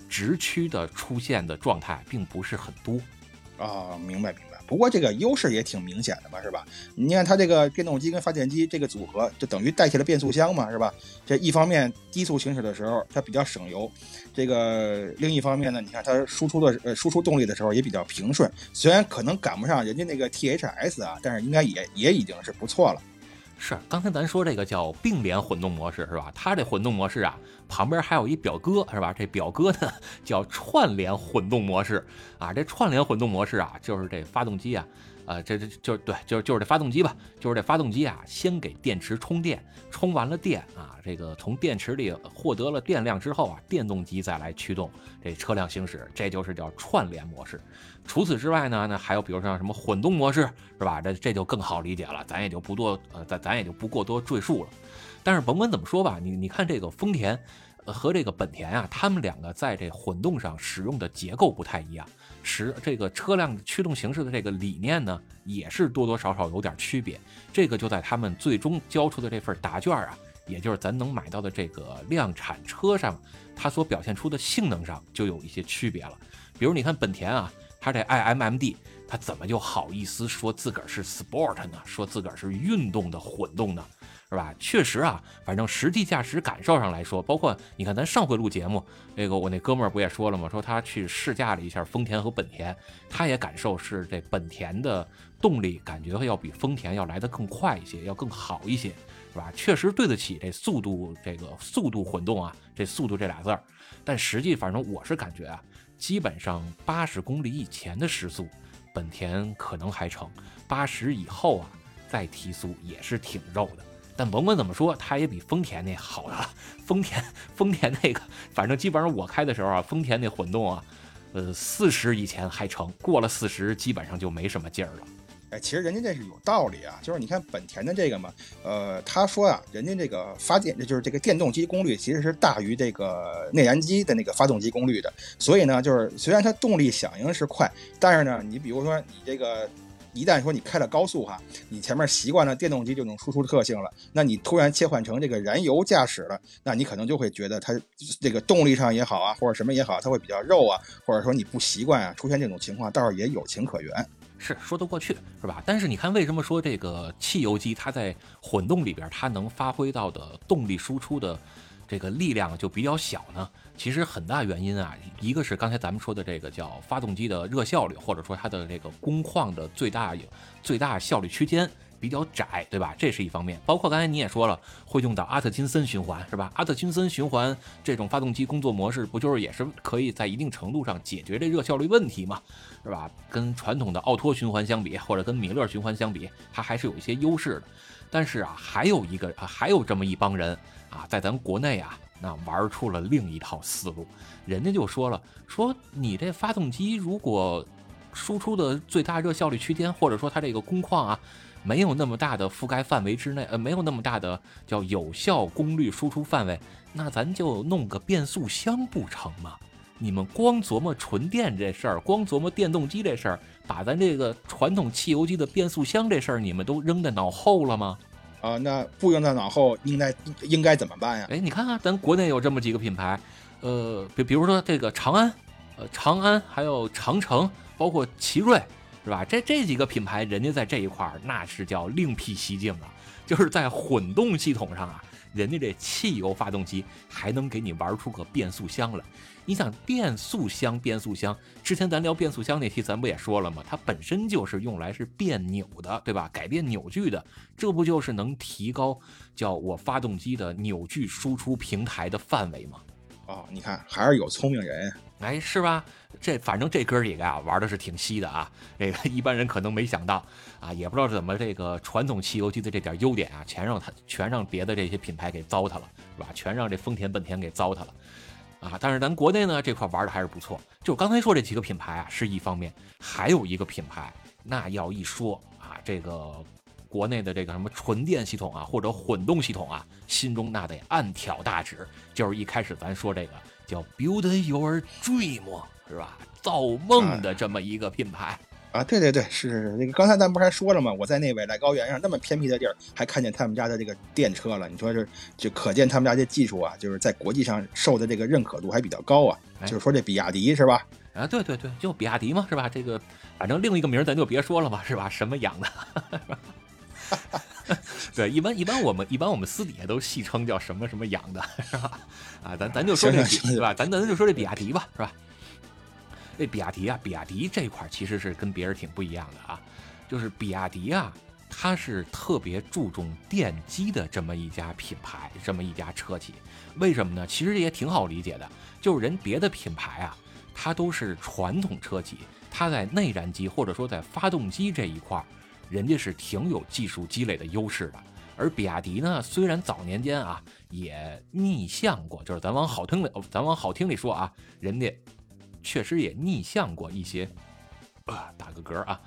直驱的出现的状态并不是很多。啊，明白明白。不过这个优势也挺明显的嘛，是吧？你看它这个电动机跟发电机这个组合，就等于代替了变速箱嘛，是吧？这一方面低速行驶的时候它比较省油，这个另一方面呢，你看它输出的呃输出动力的时候也比较平顺。虽然可能赶不上人家那个 THS 啊，但是应该也也已经是不错了。是，刚才咱说这个叫并联混动模式是吧？它这混动模式啊，旁边还有一表哥是吧？这表哥呢叫串联混动模式啊。这串联混动模式啊，就是这发动机啊。呃，这这就对，就是就是这发动机吧，就是这发动机啊，先给电池充电，充完了电啊，这个从电池里获得了电量之后啊，电动机再来驱动这车辆行驶，这就是叫串联模式。除此之外呢，那还有比如说什么混动模式，是吧？这这就更好理解了，咱也就不多呃，咱咱也就不过多赘述了。但是甭管怎么说吧，你你看这个丰田和这个本田啊，他们两个在这混动上使用的结构不太一样。使这个车辆驱动形式的这个理念呢，也是多多少少有点区别。这个就在他们最终交出的这份答卷啊，也就是咱能买到的这个量产车上，它所表现出的性能上就有一些区别了。比如你看本田啊，它这 iMMD，它怎么就好意思说自个儿是 Sport 呢？说自个儿是运动的混动呢？是吧？确实啊，反正实际驾驶感受上来说，包括你看咱上回录节目，那个我那哥们儿不也说了吗？说他去试驾了一下丰田和本田，他也感受是这本田的动力感觉要比丰田要来的更快一些，要更好一些，是吧？确实对得起这速度，这个速度混动啊，这速度这俩字儿。但实际反正我是感觉啊，基本上八十公里以前的时速，本田可能还成；八十以后啊，再提速也是挺肉的。但甭管怎么说，它也比丰田那好了。丰田，丰田那个，反正基本上我开的时候啊，丰田那混动啊，呃，四十以前还成，过了四十基本上就没什么劲儿了。哎，其实人家这是有道理啊，就是你看本田的这个嘛，呃，他说啊，人家这个发电，就是这个电动机功率其实是大于这个内燃机的那个发动机功率的，所以呢，就是虽然它动力响应是快，但是呢，你比如说你这个。一旦说你开了高速哈，你前面习惯了电动机这种输出特性了，那你突然切换成这个燃油驾驶了，那你可能就会觉得它这个动力上也好啊，或者什么也好，它会比较肉啊，或者说你不习惯啊，出现这种情况倒是也有情可原，是说得过去，是吧？但是你看为什么说这个汽油机它在混动里边它能发挥到的动力输出的？这个力量就比较小呢。其实很大原因啊，一个是刚才咱们说的这个叫发动机的热效率，或者说它的这个工况的最大最大效率区间比较窄，对吧？这是一方面。包括刚才你也说了，会用到阿特金森循环，是吧？阿特金森循环这种发动机工作模式，不就是也是可以在一定程度上解决这热效率问题嘛，是吧？跟传统的奥托循环相比，或者跟米勒循环相比，它还是有一些优势的。但是啊，还有一个，还有这么一帮人。啊，在咱国内啊，那玩出了另一套思路。人家就说了，说你这发动机如果输出的最大热效率区间，或者说它这个工况啊，没有那么大的覆盖范围之内，呃，没有那么大的叫有效功率输出范围，那咱就弄个变速箱不成吗？你们光琢磨纯电这事儿，光琢磨电动机这事儿，把咱这个传统汽油机的变速箱这事儿，你们都扔在脑后了吗？啊，那不用在脑后，应该应该怎么办呀？哎，你看看，咱国内有这么几个品牌，呃，比比如说这个长安，呃，长安还有长城，包括奇瑞，是吧？这这几个品牌，人家在这一块儿那是叫另辟蹊径啊，就是在混动系统上啊。人家这汽油发动机还能给你玩出个变速箱来，你想变速箱，变速箱，之前咱聊变速箱那期，咱不也说了吗？它本身就是用来是变扭的，对吧？改变扭矩的，这不就是能提高叫我发动机的扭矩输出平台的范围吗？哦，你看还是有聪明人，哎，是吧？这反正这哥几个啊，玩的是挺稀的啊。这个 一般人可能没想到啊，也不知道怎么这个传统汽油机的这点优点啊，全让他全让别的这些品牌给糟蹋了，是吧？全让这丰田、本田给糟蹋了啊。但是咱国内呢这块玩的还是不错。就刚才说这几个品牌啊是一方面，还有一个品牌，那要一说啊，这个国内的这个什么纯电系统啊或者混动系统啊，心中那得暗挑大指，就是一开始咱说这个叫 Build Your Dream。是吧？造梦的这么一个品牌啊！对对对，是是是那个刚才咱不是还说了吗？我在那未来高原上那么偏僻的地儿，还看见他们家的这个电车了。你说这就可见他们家这技术啊，就是在国际上受的这个认可度还比较高啊。就是说这比亚迪是吧？啊，对对对，就比亚迪嘛，是吧？这个反正另一个名咱就别说了吧，是吧？什么洋的？对，一般一般我们一般我们私底下都戏称叫什么什么养的，是吧？啊，咱咱就说这比，对吧？咱咱就说这比亚迪吧，是吧？这比亚迪啊，比亚迪这块其实是跟别人挺不一样的啊，就是比亚迪啊，它是特别注重电机的这么一家品牌，这么一家车企。为什么呢？其实也挺好理解的，就是人别的品牌啊，它都是传统车企，它在内燃机或者说在发动机这一块儿，人家是挺有技术积累的优势的。而比亚迪呢，虽然早年间啊也逆向过，就是咱往好听里，咱往好听里说啊，人家确实也逆向过一些，啊，打个嗝啊，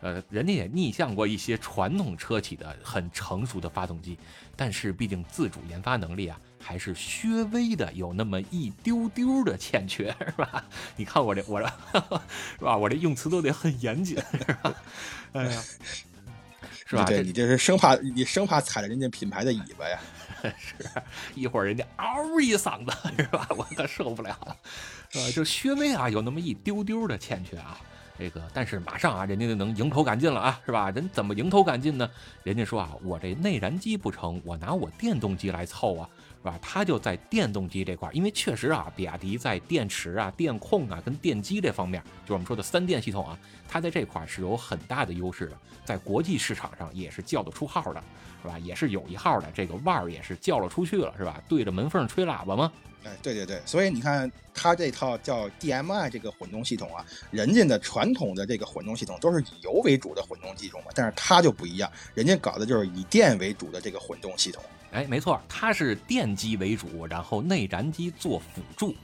呃，人家也逆向过一些传统车企的很成熟的发动机，但是毕竟自主研发能力啊，还是略微的有那么一丢丢的欠缺，是吧？你看我这我这，是吧？我这用词都得很严谨，是吧？哎呀。是吧？对你这是生怕你生怕踩了人家品牌的尾巴呀！是一会儿人家嗷一嗓子，是吧？我可受不了，是吧？就薛微啊，有那么一丢丢的欠缺啊。这个，但是马上啊，人家就能迎头赶进了啊，是吧？人怎么迎头赶进呢？人家说啊，我这内燃机不成，我拿我电动机来凑啊。是吧？它就在电动机这块，因为确实啊，比亚迪在电池啊、电控啊、跟电机这方面，就我们说的三电系统啊，它在这块是有很大的优势的，在国际市场上也是叫得出号的，是吧？也是有一号的，这个腕儿也是叫了出去了，是吧？对着门缝吹喇叭吗？哎，对对对，所以你看它这套叫 DMI 这个混动系统啊，人家的传统的这个混动系统都是以油为主的混动系统嘛，但是它就不一样，人家搞的就是以电为主的这个混动系统。哎，没错，它是电机为主，然后内燃机做辅助，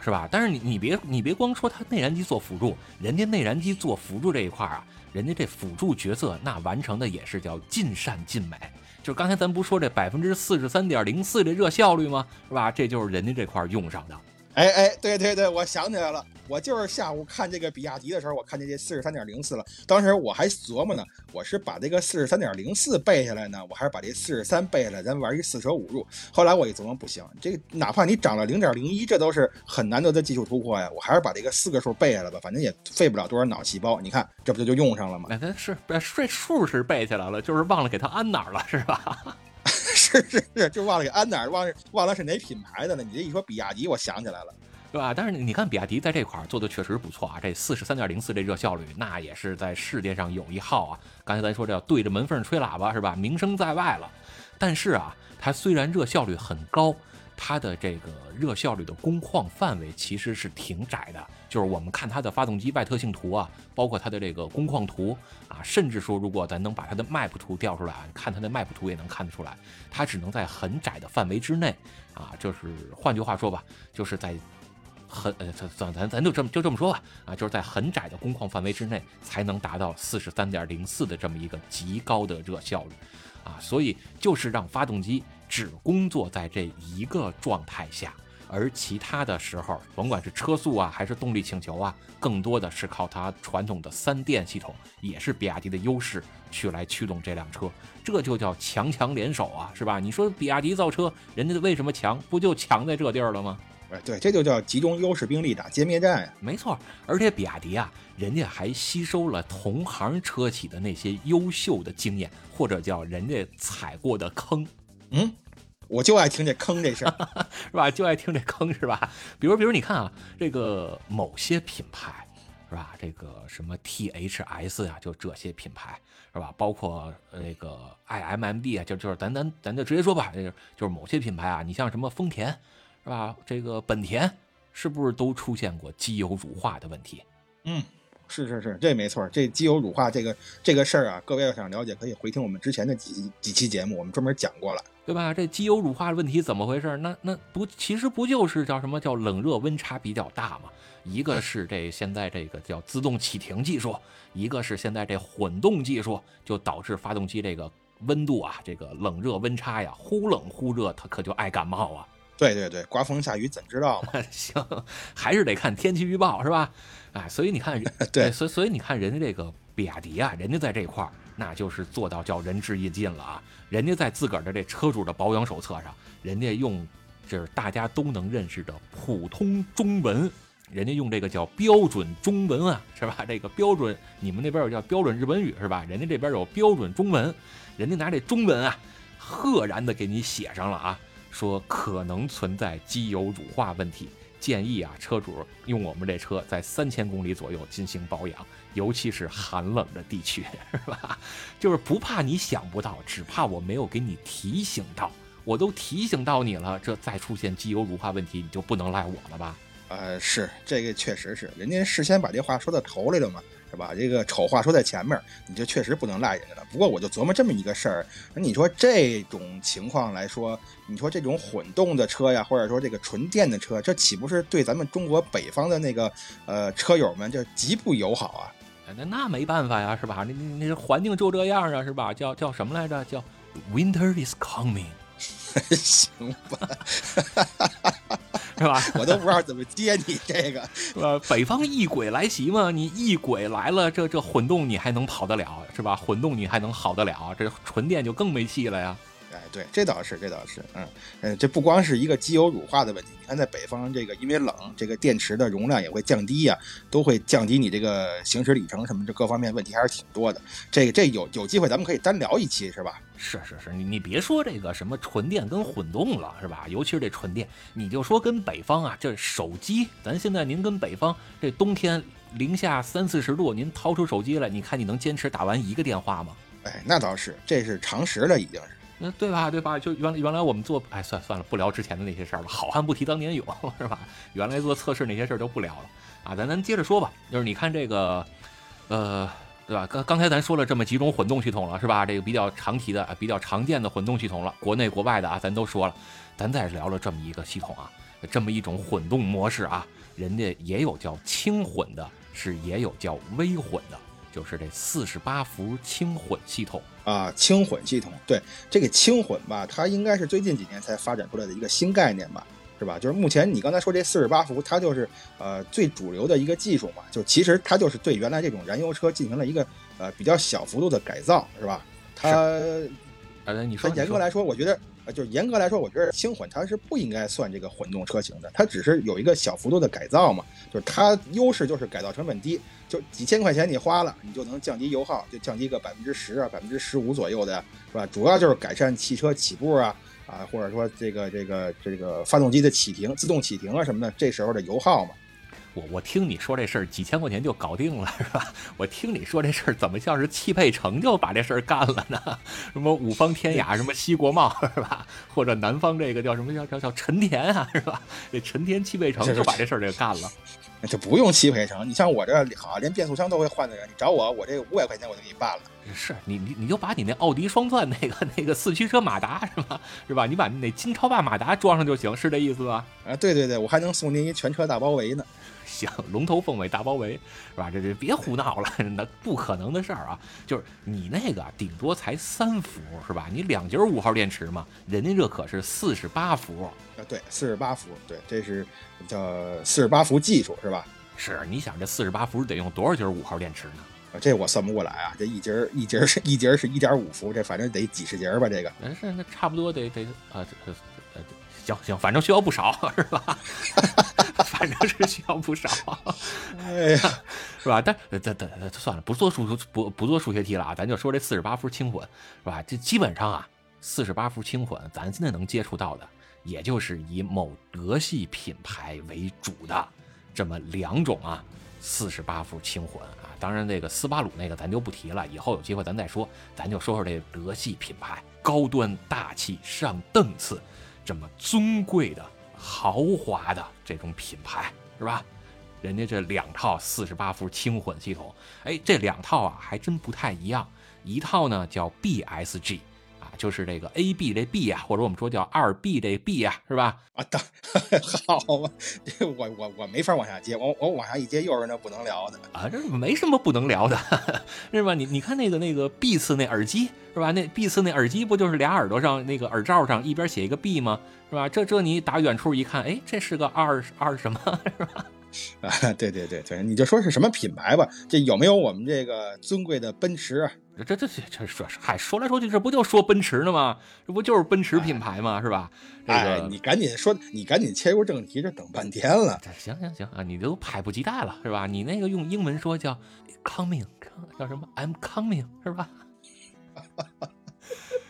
是吧？但是你你别你别光说它内燃机做辅助，人家内燃机做辅助这一块啊，人家这辅助角色那完成的也是叫尽善尽美。就是刚才咱不说这百分之四十三点零四的热效率吗？是吧？这就是人家这块用上的。哎哎，对对对，我想起来了，我就是下午看这个比亚迪的时候，我看见这四十三点零四了。当时我还琢磨呢，我是把这个四十三点零四背下来呢，我还是把这四十三背下来，咱玩一四舍五入。后来我一琢磨，不行，这个哪怕你涨了零点零一，这都是很难得的技术突破呀。我还是把这个四个数背下来吧，反正也费不了多少脑细胞。你看，这不就就用上了吗？那是这数是背下来了，就是忘了给它安哪儿了，是吧？是是是，就忘了给安哪儿，忘忘了是哪品牌的了。你这一说比亚迪，我想起来了，对吧？但是你看比亚迪在这块儿做的确实不错啊，这四十三点零四这热效率，那也是在世界上有一号啊。刚才咱说这要对着门缝吹喇叭是吧？名声在外了。但是啊，它虽然热效率很高。它的这个热效率的工况范围其实是挺窄的，就是我们看它的发动机外特性图啊，包括它的这个工况图啊，甚至说如果咱能把它的 map 图调出来啊，看它的 map 图也能看得出来，它只能在很窄的范围之内啊，就是换句话说吧，就是在很呃咱咱咱就这么就这么说吧啊，就是在很窄的工况范围之内才能达到四十三点零四的这么一个极高的热效率啊，所以就是让发动机。只工作在这一个状态下，而其他的时候，甭管是车速啊，还是动力请求啊，更多的是靠它传统的三电系统，也是比亚迪的优势，去来驱动这辆车。这就叫强强联手啊，是吧？你说比亚迪造车，人家为什么强？不就强在这地儿了吗？哎，对，这就叫集中优势兵力打歼灭战呀。没错，而且比亚迪啊，人家还吸收了同行车企的那些优秀的经验，或者叫人家踩过的坑。嗯。我就爱听这坑这事儿，是吧？就爱听这坑，是吧？比如，比如你看啊，这个某些品牌，是吧？这个什么 T H S 啊，就这些品牌，是吧？包括那个 I M M D 啊，就就是咱咱咱就直接说吧，就是就是某些品牌啊，你像什么丰田，是吧？这个本田，是不是都出现过机油乳化的问题？嗯。是是是，这没错。这机油乳化这个这个事儿啊，各位要想了解，可以回听我们之前的几几期节目，我们专门讲过了，对吧？这机油乳化的问题怎么回事？那那不，其实不就是叫什么叫冷热温差比较大吗？一个是这现在这个叫自动启停技术，一个是现在这混动技术，就导致发动机这个温度啊，这个冷热温差呀，忽冷忽热，它可就爱感冒啊。对对对，刮风下雨怎知道嘛？行，还是得看天气预报是吧？哎，所以你看，对，所所以你看人家这个比亚迪啊，人家在这块儿那就是做到叫仁至义尽了啊。人家在自个儿的这车主的保养手册上，人家用就是大家都能认识的普通中文，人家用这个叫标准中文啊，是吧？这个标准，你们那边有叫标准日本语是吧？人家这边有标准中文，人家拿这中文啊，赫然的给你写上了啊。说可能存在机油乳化问题，建议啊，车主用我们这车在三千公里左右进行保养，尤其是寒冷的地区，是吧？就是不怕你想不到，只怕我没有给你提醒到。我都提醒到你了，这再出现机油乳化问题，你就不能赖我了吧？呃，是这个确实是，人家事先把这话说到头里了嘛。是吧？这个丑话说在前面，你这确实不能赖人家了。不过我就琢磨这么一个事儿，那你说这种情况来说，你说这种混动的车呀，或者说这个纯电的车，这岂不是对咱们中国北方的那个呃车友们就极不友好啊？那那没办法呀，是吧？那那那环境就这样啊，是吧？叫叫什么来着？叫 Winter is coming。行吧。是吧？我都不知道怎么接你这个，呃？北方异鬼来袭嘛，你异鬼来了，这这混动你还能跑得了，是吧？混动你还能好得了，这纯电就更没戏了呀。哎，对，这倒是，这倒是，嗯嗯，这不光是一个机油乳化的问题，你看在北方这个因为冷，这个电池的容量也会降低呀，都会降低你这个行驶里程什么，这各方面问题还是挺多的。这个这有有机会咱们可以单聊一期，是吧？是是是，你你别说这个什么纯电跟混动了，是吧？尤其是这纯电，你就说跟北方啊，这手机，咱现在您跟北方这冬天零下三四十度，您掏出手机来，你看你能坚持打完一个电话吗？哎，那倒是，这是常识了，已经是。那对吧？对吧？就原原来我们做，哎，算算了，不聊之前的那些事儿了。好汉不提当年勇，是吧？原来做测试那些事儿就不聊了啊。咱咱接着说吧。就是你看这个，呃，对吧？刚刚才咱说了这么几种混动系统了，是吧？这个比较常提的、比较常见的混动系统了，国内国外的啊，咱都说了。咱再聊了这么一个系统啊，这么一种混动模式啊，人家也有叫轻混的，是也有叫微混的。就是这四十八伏轻混系统啊，轻混系统，对这个轻混吧，它应该是最近几年才发展出来的一个新概念吧，是吧？就是目前你刚才说这四十八伏，它就是呃最主流的一个技术嘛，就其实它就是对原来这种燃油车进行了一个呃比较小幅度的改造，是吧？它呃，你说严格来说，我觉得。呃，就严格来说，我觉得轻混它是不应该算这个混动车型的，它只是有一个小幅度的改造嘛。就是它优势就是改造成本低，就几千块钱你花了，你就能降低油耗，就降低个百分之十啊、百分之十五左右的，是吧？主要就是改善汽车起步啊啊，或者说这个这个这个发动机的启停、自动启停啊什么的，这时候的油耗嘛。我我听你说这事儿几千块钱就搞定了是吧？我听你说这事儿怎么像是汽配城就把这事儿干了呢？什么五方天雅，什么西国贸是吧？或者南方这个叫什么叫叫叫陈田啊是吧？这陈田汽配城就把这事儿给干了。这不用汽配城，你像我这好连变速箱都会换的人，你找我，我这五百块钱我就给你办了。是你你你就把你那奥迪双钻那个那个四驱车马达是吧？是吧？你把那金超霸马达装上就行，是这意思吧？啊，对对对，我还能送您一全车大包围呢。行，龙头凤尾大包围，是吧？这这别胡闹了，那不可能的事儿啊！就是你那个顶多才三伏，是吧？你两节五号电池嘛，人家这可是四十八伏。啊，对，四十八伏，对，这是叫四十八伏技术，是吧？是，你想这四十八伏得用多少节五号电池呢？啊，这我算不过来啊！这一节一节是一节是一点五伏，这反正得几十节吧？这个，嗯，是那差不多得得啊，行行，反正需要不少，是吧？反正是需要不少，哎呀，是吧？但但但算了，不做数不不做数学题了啊，咱就说这四十八伏轻混，是吧？这基本上啊，四十八伏轻混，咱现在能接触到的，也就是以某德系品牌为主的这么两种啊，四十八伏轻混啊。当然，那个斯巴鲁那个咱就不提了，以后有机会咱再说。咱就说说这德系品牌，高端大气上档次，这么尊贵的。豪华的这种品牌是吧？人家这两套四十八伏轻混系统，哎，这两套啊还真不太一样。一套呢叫 BSG。就是这个 A B 这 B 啊，或者我们说叫二 B 这 B 啊，是吧？啊，当 好吧，这我我我没法往下接，我我往下一接又是那不能聊的啊，这没什么不能聊的，是吧？你你看那个那个 B 次那耳机是吧？那 B 次那耳机不就是俩耳朵上那个耳罩上一边写一个 B 吗？是吧？这这你打远处一看，哎，这是个二二什么，是吧？啊，对对对对，你就说是什么品牌吧，这有没有我们这个尊贵的奔驰啊？这这这这说嗨，说来说去，这不就说奔驰呢吗？这不就是奔驰品牌吗？是吧？哎，你赶紧说，你赶紧切入正题，这等半天了。行行行啊，你都迫不及待了，是吧？你那个用英文说叫 coming，叫什么？I'm coming，是吧？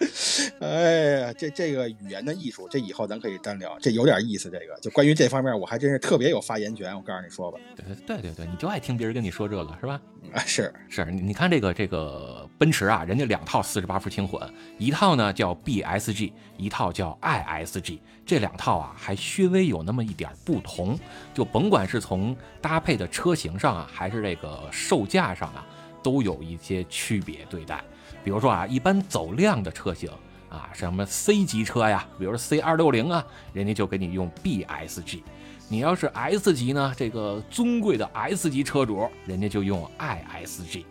哎呀，这这个语言的艺术，这以后咱可以单聊，这有点意思。这个就关于这方面，我还真是特别有发言权。我告诉你说吧，对对对，你就爱听别人跟你说这个是吧？啊，是是，你你看这个这个奔驰啊，人家两套四十八伏轻混，一套呢叫 BSG，一套叫 ISG，这两套啊还稍微有那么一点不同，就甭管是从搭配的车型上啊，还是这个售价上啊，都有一些区别对待。比如说啊，一般走量的车型。啊，什么 C 级车呀，比如 C 二六零啊，人家就给你用 BSG。你要是 S 级呢，这个尊贵的 S 级车主，人家就用 ISG。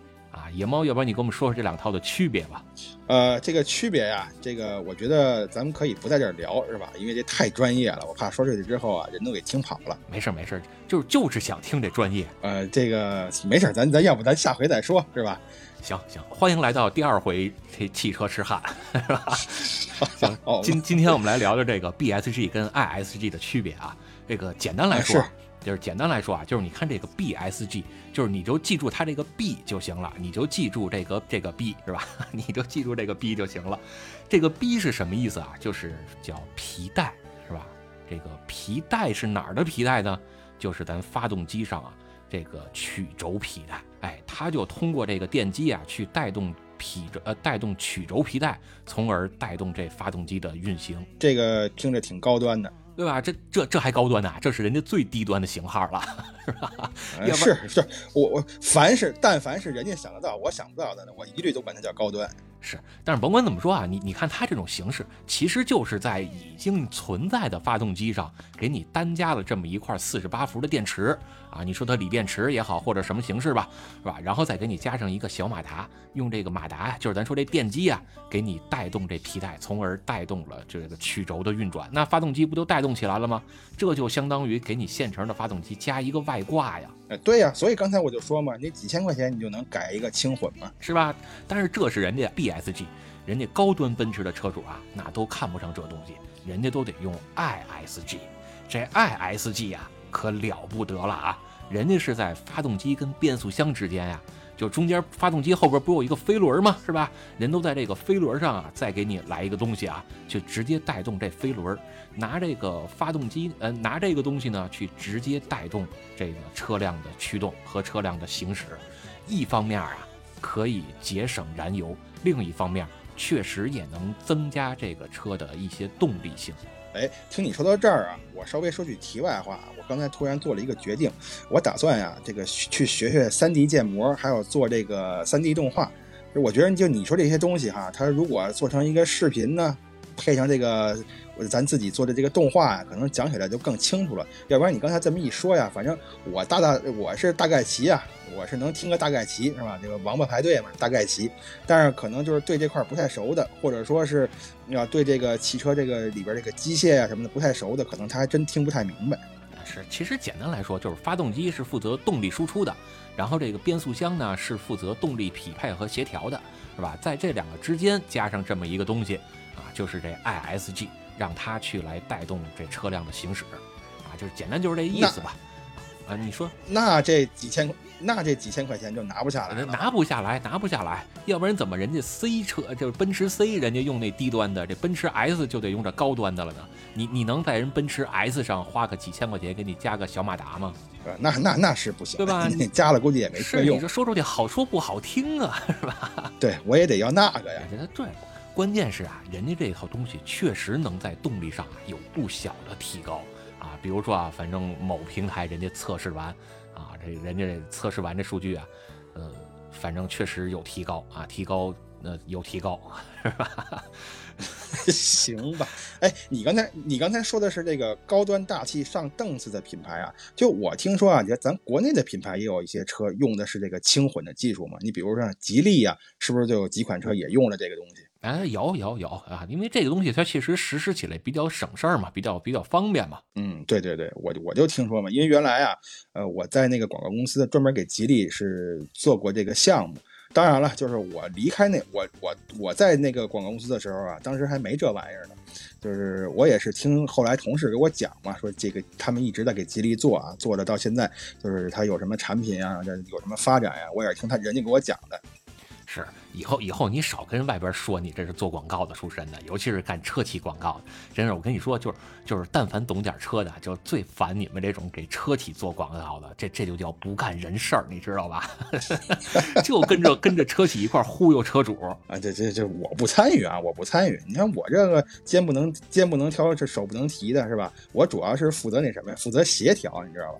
啊，野猫，要不然你跟我们说说这两套的区别吧？呃，这个区别呀，这个我觉得咱们可以不在这儿聊，是吧？因为这太专业了，我怕说出去之后啊，人都给听跑了。没事没事，就是就是想听这专业。呃，这个没事，咱咱要不咱下回再说，是吧？行行，欢迎来到第二回这汽车痴汉，是吧？行，今今天我们来聊聊这个 BSG 跟 ISG 的区别啊。这个简单来说，就是简单来说啊，就是你看这个 BSG，就是你就记住它这个 B 就行了，你就记住这个这个 B 是吧？你就记住这个 B 就行了。这个 B 是什么意思啊？就是叫皮带是吧？这个皮带是哪儿的皮带呢？就是咱发动机上啊。这个曲轴皮带，哎，它就通过这个电机啊，去带动皮轴，呃，带动曲轴皮带，从而带动这发动机的运行。这个听着挺高端的，对吧？这这这还高端呢？这是人家最低端的型号了，是吧？是是，我我凡是但凡是人家想得到，我想不到的呢，我一律都管它叫高端。是，但是甭管怎么说啊，你你看它这种形式，其实就是在已经存在的发动机上给你单加了这么一块四十八伏的电池啊，你说它锂电池也好，或者什么形式吧，是吧？然后再给你加上一个小马达，用这个马达呀，就是咱说这电机啊，给你带动这皮带，从而带动了这个曲轴的运转，那发动机不就带动起来了吗？这就相当于给你现成的发动机加一个外挂呀。哎，对呀，所以刚才我就说嘛，你几千块钱你就能改一个轻混嘛，是吧？但是这是人家 BSG，人家高端奔驰的车主啊，那都看不上这东西，人家都得用 ISG。这 ISG 呀，可了不得了啊！人家是在发动机跟变速箱之间呀。就中间发动机后边不有一个飞轮吗？是吧？人都在这个飞轮上啊，再给你来一个东西啊，就直接带动这飞轮，拿这个发动机，呃，拿这个东西呢，去直接带动这个车辆的驱动和车辆的行驶。一方面啊，可以节省燃油；另一方面，确实也能增加这个车的一些动力性。哎，听你说到这儿啊，我稍微说句题外话。我刚才突然做了一个决定，我打算呀，这个去学学 3D 建模，还有做这个 3D 动画。我觉得就你说这些东西哈，它如果做成一个视频呢，配上这个。咱自己做的这个动画呀，可能讲起来就更清楚了。要不然你刚才这么一说呀，反正我大大我是大概齐啊，我是能听个大概齐，是吧？这个王八排队嘛，大概齐。但是可能就是对这块不太熟的，或者说是要对这个汽车这个里边这个机械啊什么的不太熟的，可能他还真听不太明白。是，其实简单来说，就是发动机是负责动力输出的，然后这个变速箱呢是负责动力匹配和协调的，是吧？在这两个之间加上这么一个东西啊，就是这 ISG。让他去来带动这车辆的行驶，啊，就是简单就是这意思吧，啊，你说那这几千，那这几千块钱就拿不下来，拿不下来，拿不下来，要不然怎么人家 C 车就是奔驰 C，人家用那低端的，这奔驰 S 就得用这高端的了呢？你你能在人奔驰 S 上花个几千块钱给你加个小马达吗？那那那是不行，对吧？你加了估计也没车用。你说说出去好说不好听啊，是吧？对我也得要那个呀，觉得对。关键是啊，人家这套东西确实能在动力上啊有不小的提高啊。比如说啊，反正某平台人家测试完啊，这人家测试完这数据啊，呃，反正确实有提高啊，提高呃有提高，是吧？行吧。哎，你刚才你刚才说的是这个高端大气上档次的品牌啊，就我听说啊，咱国内的品牌也有一些车用的是这个轻混的技术嘛。你比如说吉利呀，是不是就有几款车也用了这个东西？哎，有有有啊，因为这个东西它其实实施起来比较省事儿嘛，比较比较方便嘛。嗯，对对对，我我就听说嘛，因为原来啊，呃，我在那个广告公司专门给吉利是做过这个项目。当然了，就是我离开那我我我在那个广告公司的时候啊，当时还没这玩意儿呢。就是我也是听后来同事给我讲嘛，说这个他们一直在给吉利做啊，做的到现在，就是他有什么产品啊，这有什么发展呀，我也是听他人家给我讲的。是，以后以后你少跟外边说你这是做广告的出身的，尤其是干车企广告的。真是，我跟你说，就是就是，但凡懂点车的，就最烦你们这种给车企做广告的。这这就叫不干人事儿，你知道吧？就跟着跟着车企一块忽悠车主啊！这这这，我不参与啊，我不参与。你看我这个肩不能肩不能挑，这手不能提的是吧？我主要是负责那什么呀？负责协调，你知道吧？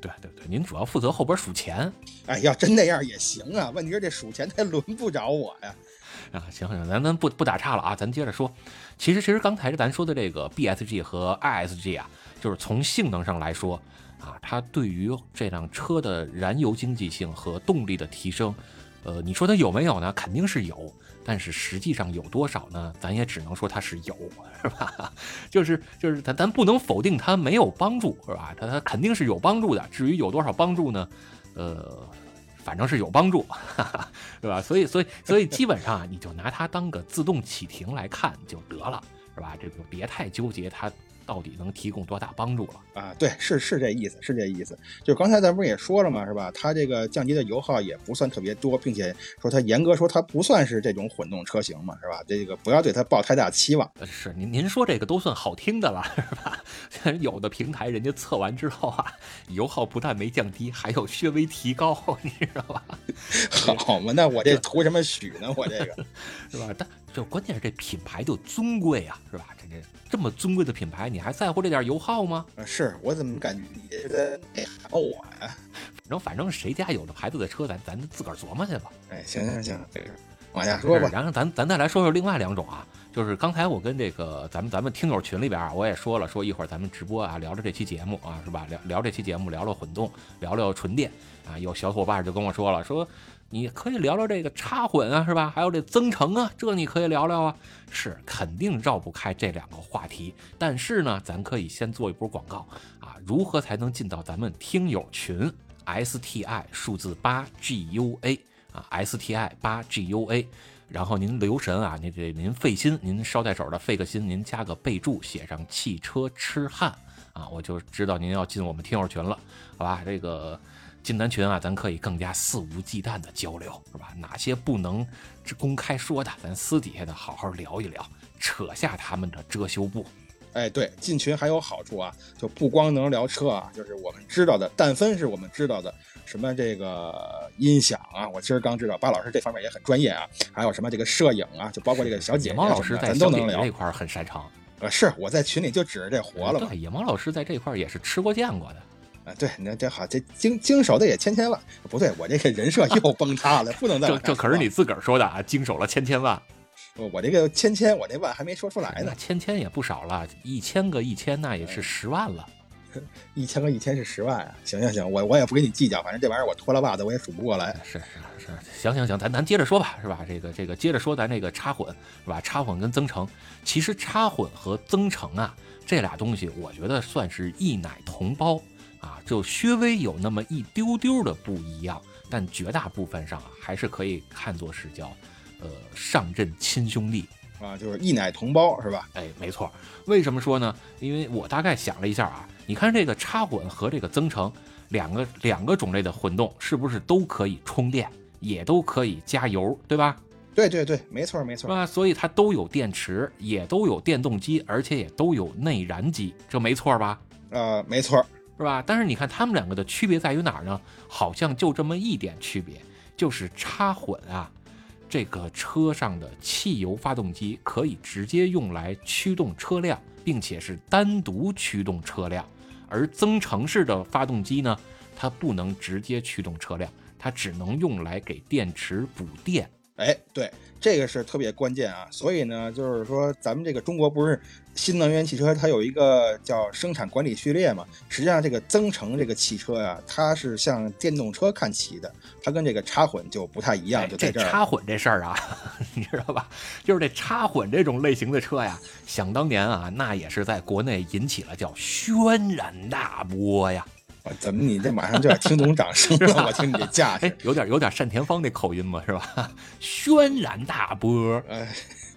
对对对，您主要负责后边数钱。哎，要真那样也行啊。问题是这数钱他轮不着我呀。啊，行行，咱咱不不打岔了啊，咱接着说。其实其实刚才咱说的这个 BSG 和 ISG 啊，就是从性能上来说啊，它对于这辆车的燃油经济性和动力的提升，呃，你说它有没有呢？肯定是有。但是实际上有多少呢？咱也只能说它是有，是吧？就是就是咱咱不能否定它没有帮助，是吧？它它肯定是有帮助的。至于有多少帮助呢？呃，反正是有帮助，是吧？所以所以所以基本上啊，你就拿它当个自动启停来看就得了，是吧？这个别太纠结它。到底能提供多大帮助了啊？对，是是这意思，是这意思。就刚才咱不是也说了嘛？是吧？它这个降低的油耗也不算特别多，并且说它严格说它不算是这种混动车型嘛，是吧？这个不要对它抱太大期望。是您您说这个都算好听的了，是吧？有的平台人家测完之后啊，油耗不但没降低，还有略微提高，你知道吧？好嘛，那我这图什么许呢？我这个是吧？但就关键是这品牌就尊贵啊，是吧？这这这么尊贵的品牌，你还在乎这点油耗吗？是我怎么感觉你这个喊我呀？反正反正谁家有这牌子的车，咱咱自个儿琢磨去吧。哎，行行行，这个往下说吧。然后咱咱再来说说另外两种啊，就是刚才我跟这个咱们咱们听友群里边啊，我也说了，说一会儿咱们直播啊，聊聊这期节目啊，是吧？聊聊这期节目，聊聊混动，聊聊纯电啊。有小伙伴就跟我说了，说。你可以聊聊这个插混啊，是吧？还有这增程啊，这你可以聊聊啊。是肯定绕不开这两个话题。但是呢，咱可以先做一波广告啊。如何才能进到咱们听友群？STI 数字八 GUA 啊，STI 八 GUA。然后您留神啊，您这您费心，您捎带手的费个心，您加个备注，写上汽车痴汉啊，我就知道您要进我们听友群了，好吧？这个。进咱群啊，咱可以更加肆无忌惮的交流，是吧？哪些不能公开说的，咱私底下的好好聊一聊，扯下他们的遮羞布。哎，对，进群还有好处啊，就不光能聊车啊，就是我们知道的，但分是我们知道的，什么这个音响啊，我其实刚知道，巴老师这方面也很专业啊，还有什么这个摄影啊，就包括这个小姐姐，猫老师在都能聊这块很擅长。呃，是我在群里就指着这活了。对，野猫老师在这块也是吃过见过的。对，那这好，这经经手的也千千万，不对，我这个人设又崩塌了，不能再这这可是你自个儿说的啊，经手了千千万，我这个千千，我那万还没说出来呢，千千也不少了，一千个一千那也是十万了，一千个一千是十万啊，行行行，我我也不跟你计较，反正这玩意儿我脱了袜子我也数不过来，是是是，行行行，咱咱接着说吧，是吧？这个这个接着说咱这个插混是吧？插混跟增程，其实插混和增程啊这俩东西，我觉得算是一奶同胞。啊，就稍微有那么一丢丢的不一样，但绝大部分上啊，还是可以看作是叫，呃，上阵亲兄弟啊，就是一奶同胞，是吧？哎，没错。为什么说呢？因为我大概想了一下啊，你看这个插混和这个增程两个两个种类的混动，是不是都可以充电，也都可以加油，对吧？对对对，没错没错。啊，所以它都有电池，也都有电动机，而且也都有内燃机，这没错吧？呃，没错。是吧？但是你看，他们两个的区别在于哪儿呢？好像就这么一点区别，就是插混啊，这个车上的汽油发动机可以直接用来驱动车辆，并且是单独驱动车辆；而增程式的发动机呢，它不能直接驱动车辆，它只能用来给电池补电。哎，对，这个是特别关键啊！所以呢，就是说咱们这个中国不是新能源汽车，它有一个叫生产管理序列嘛？实际上，这个增程这个汽车呀，它是向电动车看齐的，它跟这个插混就不太一样。就在这插混这事儿啊，你知道吧？就是这插混这种类型的车呀，想当年啊，那也是在国内引起了叫轩然大波呀。怎么你这马上就要听懂掌声了？我听你这架势，有点有点单田芳那口音嘛，是吧？轩然大波，哎，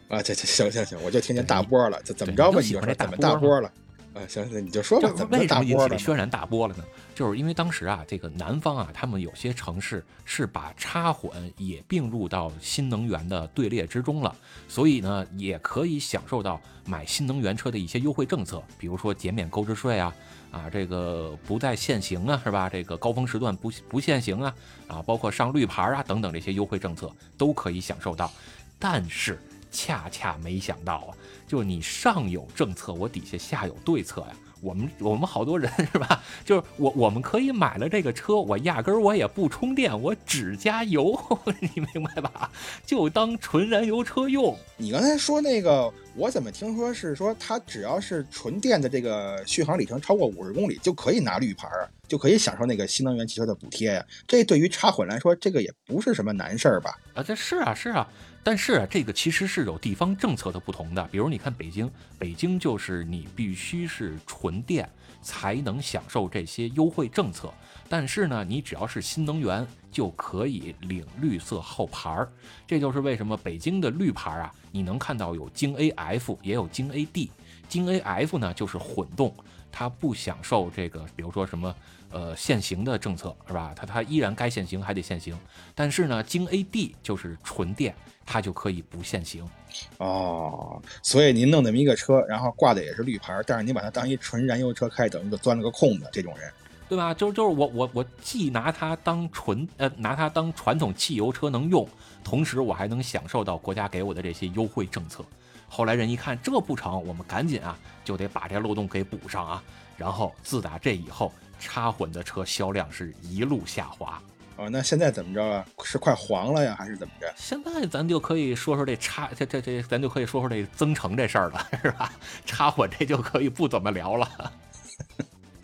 啊，这这行行行，我就听见大波了，这怎么着吧？你说怎么大波了？呃，行行，你就说吧，为什么引起了轩然大波了呢？就是因为当时啊，这个南方啊，他们有些城市是把插混也并入到新能源的队列之中了，所以呢，也可以享受到买新能源车的一些优惠政策，比如说减免购置税啊，啊，这个不再限行啊，是吧？这个高峰时段不不限行啊，啊，包括上绿牌啊等等这些优惠政策都可以享受到，但是恰恰没想到啊，就你上有政策，我底下下有对策呀。我们我们好多人 是吧？就是我我们可以买了这个车，我压根儿我也不充电，我只加油，你明白吧？就当纯燃油车用。你刚才说那个，我怎么听说是说它只要是纯电的这个续航里程超过五十公里就可以拿绿牌儿，就可以享受那个新能源汽车的补贴呀？这对于插混来说，这个也不是什么难事儿吧？啊，这是啊是啊，但是啊，这个其实是有地方政策的不同的。比如你看北京，北京就是你必须是纯电才能享受这些优惠政策，但是呢，你只要是新能源就可以领绿色号牌儿。这就是为什么北京的绿牌啊，你能看到有京 AF 也有京 AD，京 AF 呢就是混动，它不享受这个，比如说什么。呃，限行的政策是吧？它它依然该限行还得限行，但是呢，京 AD 就是纯电，它就可以不限行。哦，所以您弄那么一个车，然后挂的也是绿牌，但是您把它当一纯燃油车开，等于就钻了个空子。这种人，对吧？就就是我我我既拿它当纯呃拿它当传统汽油车能用，同时我还能享受到国家给我的这些优惠政策。后来人一看这不成，我们赶紧啊就得把这漏洞给补上啊。然后自打这以后，插混的车销量是一路下滑。哦，那现在怎么着啊？是快黄了呀，还是怎么着？现在咱就可以说说这插这这这，咱就可以说说这增程这事儿了，是吧？插混这就可以不怎么聊了。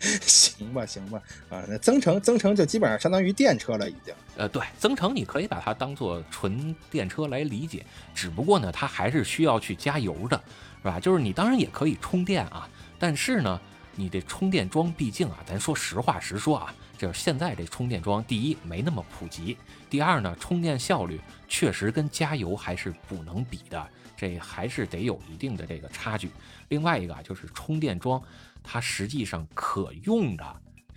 行吧，行吧，啊，那增程增程就基本上相当于电车了，已经。呃，对，增程你可以把它当做纯电车来理解，只不过呢，它还是需要去加油的，是吧？就是你当然也可以充电啊，但是呢，你这充电桩毕竟啊，咱说实话实说啊，就是现在这充电桩，第一没那么普及，第二呢，充电效率确实跟加油还是不能比的，这还是得有一定的这个差距。另外一个啊，就是充电桩，它实际上可用的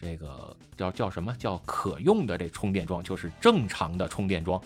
这个叫叫什么叫可用的这充电桩，就是正常的充电桩。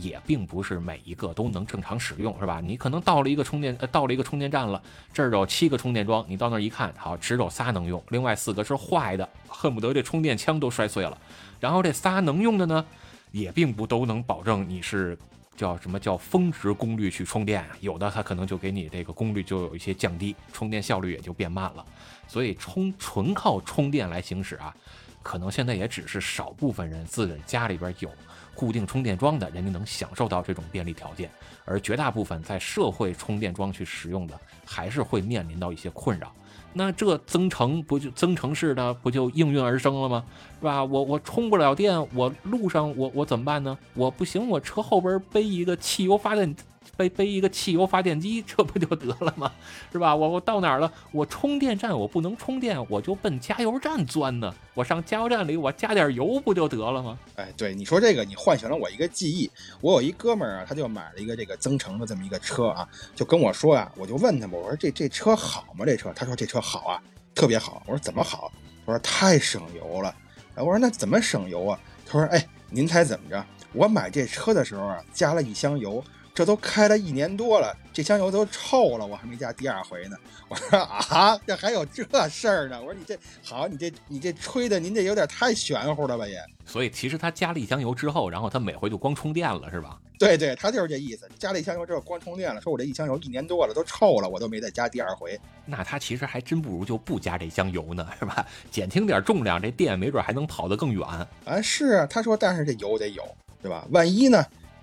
也并不是每一个都能正常使用，是吧？你可能到了一个充电，呃，到了一个充电站了，这儿有七个充电桩，你到那儿一看，好，只有仨能用，另外四个是坏的，恨不得这充电枪都摔碎了。然后这仨能用的呢，也并不都能保证你是叫什么叫峰值功率去充电，有的它可能就给你这个功率就有一些降低，充电效率也就变慢了。所以充纯靠充电来行驶啊，可能现在也只是少部分人自己家里边有。固定充电桩的人家能享受到这种便利条件，而绝大部分在社会充电桩去使用的，还是会面临到一些困扰。那这增程不就增程式的不就应运而生了吗？是吧？我我充不了电，我路上我我怎么办呢？我不行，我车后边背一个汽油发电。背背一个汽油发电机，这不就得了吗？是吧？我我到哪儿了？我充电站我不能充电，我就奔加油站钻呢。我上加油站里我加点油不就得了吗？哎，对你说这个，你唤醒了我一个记忆。我有一哥们儿啊，他就买了一个这个增程的这么一个车啊，就跟我说呀，我就问他嘛，我说这这车好吗？这车？他说这车好啊，特别好。我说怎么好？他说太省油了。我说那怎么省油啊？他说哎，您猜怎么着？我买这车的时候啊，加了一箱油。这都开了一年多了，这箱油都臭了，我还没加第二回呢。我说啊，这还有这事儿呢？我说你这好，你这你这吹的，您这有点太玄乎了吧也。所以其实他加了一箱油之后，然后他每回就光充电了，是吧？对对，他就是这意思。加了一箱油之后光充电了，说我这一箱油一年多了都臭了，我都没再加第二回。那他其实还真不如就不加这箱油呢，是吧？减轻点重量，这电没准还能跑得更远。啊，是啊，他说，但是这油得有，对吧？万一呢？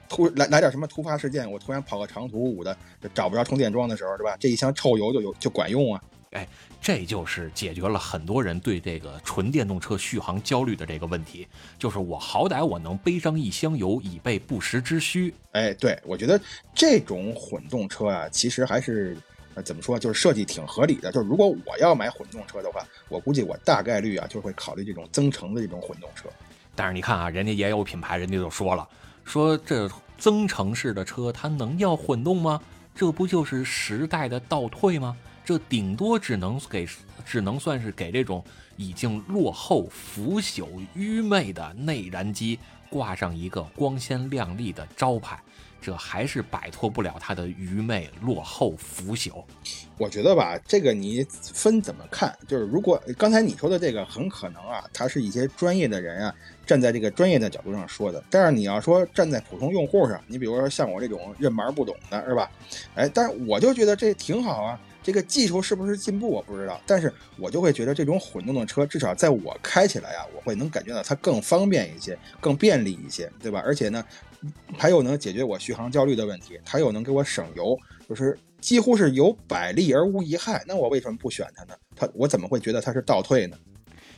突来来点什么突发事件，我突然跑个长途五的，找不着充电桩的时候，是吧？这一箱臭油就有就管用啊！哎，这就是解决了很多人对这个纯电动车续航焦虑的这个问题。就是我好歹我能背上一箱油以备不时之需。哎，对我觉得这种混动车啊，其实还是呃怎么说，就是设计挺合理的。就是如果我要买混动车的话，我估计我大概率啊就会考虑这种增程的这种混动车。但是你看啊，人家也有品牌，人家就说了。说这增程式的车它能要混动吗？这不就是时代的倒退吗？这顶多只能给，只能算是给这种已经落后、腐朽、愚昧的内燃机挂上一个光鲜亮丽的招牌。这还是摆脱不了它的愚昧、落后、腐朽。我觉得吧，这个你分怎么看？就是如果刚才你说的这个，很可能啊，他是一些专业的人啊，站在这个专业的角度上说的。但是你要说站在普通用户上，你比如说像我这种认门不懂的，是吧？哎，但是我就觉得这挺好啊。这个技术是不是进步我不知道，但是我就会觉得这种混动的车，至少在我开起来啊，我会能感觉到它更方便一些，更便利一些，对吧？而且呢。它又能解决我续航焦虑的问题，它又能给我省油，就是几乎是有百利而无一害。那我为什么不选它呢？它我怎么会觉得它是倒退呢？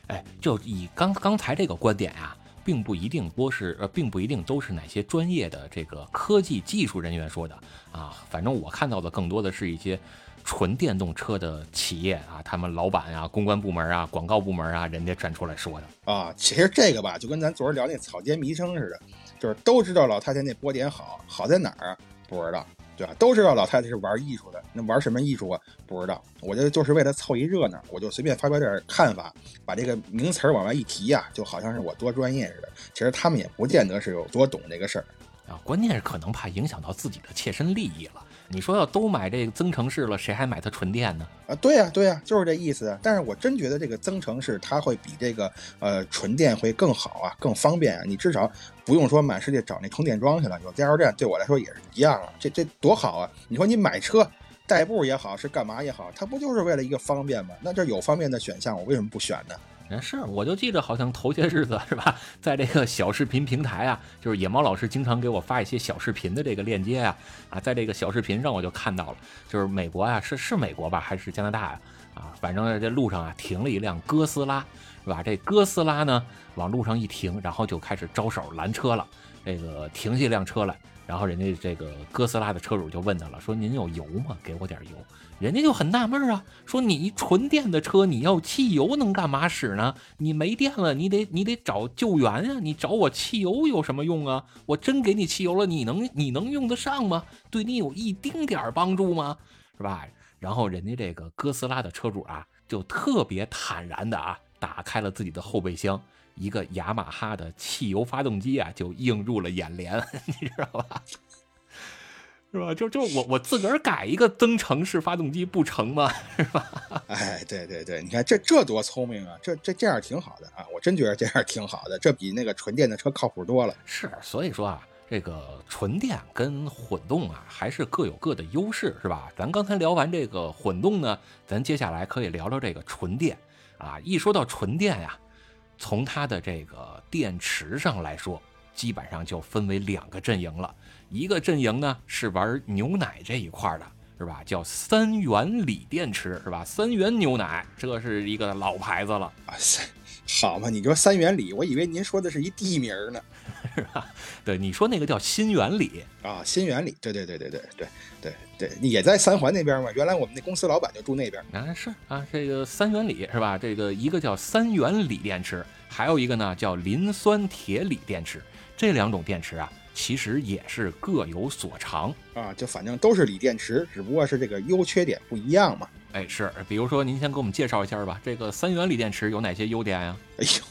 哎，就以刚刚才这个观点啊，并不一定多是呃，并不一定都是哪些专业的这个科技技术人员说的啊。反正我看到的更多的是一些纯电动车的企业啊，他们老板啊、公关部门啊、广告部门啊，人家站出来说的啊。其实这个吧，就跟咱昨儿聊那草间弥生似的。就是都知道老太太那波点好，好在哪儿不知道，对吧？都知道老太太是玩艺术的，那玩什么艺术啊？不知道。我觉得就是为了凑一热闹，我就随便发表点看法，把这个名词往外一提呀，就好像是我多专业似的。其实他们也不见得是有多懂这个事儿啊，关键是可能怕影响到自己的切身利益了。你说要都买这个增程式了，谁还买它纯电呢？啊，对呀，对呀，就是这意思。但是我真觉得这个增程式它会比这个呃纯电会更好啊，更方便啊。你至少不用说满世界找那充电桩去了，有加油站对我来说也是一样啊。这这多好啊！你说你买车代步也好，是干嘛也好，它不就是为了一个方便吗？那这有方便的选项，我为什么不选呢？是，我就记得好像头些日子是吧，在这个小视频平台啊，就是野猫老师经常给我发一些小视频的这个链接啊，啊，在这个小视频上我就看到了，就是美国啊，是是美国吧，还是加拿大呀？啊，反正这路上啊停了一辆哥斯拉，是吧？这哥斯拉呢往路上一停，然后就开始招手拦车了，这个停下一辆车来。然后人家这个哥斯拉的车主就问他了，说您有油吗？给我点油。人家就很纳闷啊，说你纯电的车，你要汽油能干嘛使呢？你没电了，你得你得找救援啊，你找我汽油有什么用啊？我真给你汽油了，你能你能用得上吗？对你有一丁点儿帮助吗？是吧？然后人家这个哥斯拉的车主啊，就特别坦然的啊，打开了自己的后备箱。一个雅马哈的汽油发动机啊，就映入了眼帘，你知道吧？是吧？就就我我自个儿改一个增程式发动机不成吗？是吧？哎，对对对，你看这这多聪明啊！这这这样挺好的啊！我真觉得这样挺好的，这比那个纯电的车靠谱多了。是，所以说啊，这个纯电跟混动啊，还是各有各的优势，是吧？咱刚才聊完这个混动呢，咱接下来可以聊聊这个纯电啊。一说到纯电呀。从它的这个电池上来说，基本上就分为两个阵营了。一个阵营呢是玩牛奶这一块的，是吧？叫三元锂电池，是吧？三元牛奶，这是一个老牌子了。啊塞，好嘛，你说三元锂，我以为您说的是一地名呢，是吧？对，你说那个叫新元锂啊，新元锂，对对对对对对对对，也在三环那边嘛。原来我们那公司老板就住那边。啊，是啊，这个三元锂是吧？这个一个叫三元锂电池，还有一个呢叫磷酸铁锂电池。这两种电池啊，其实也是各有所长啊，就反正都是锂电池，只不过是这个优缺点不一样嘛。哎，是，比如说您先给我们介绍一下吧，这个三元锂电池有哪些优点呀？哎呦。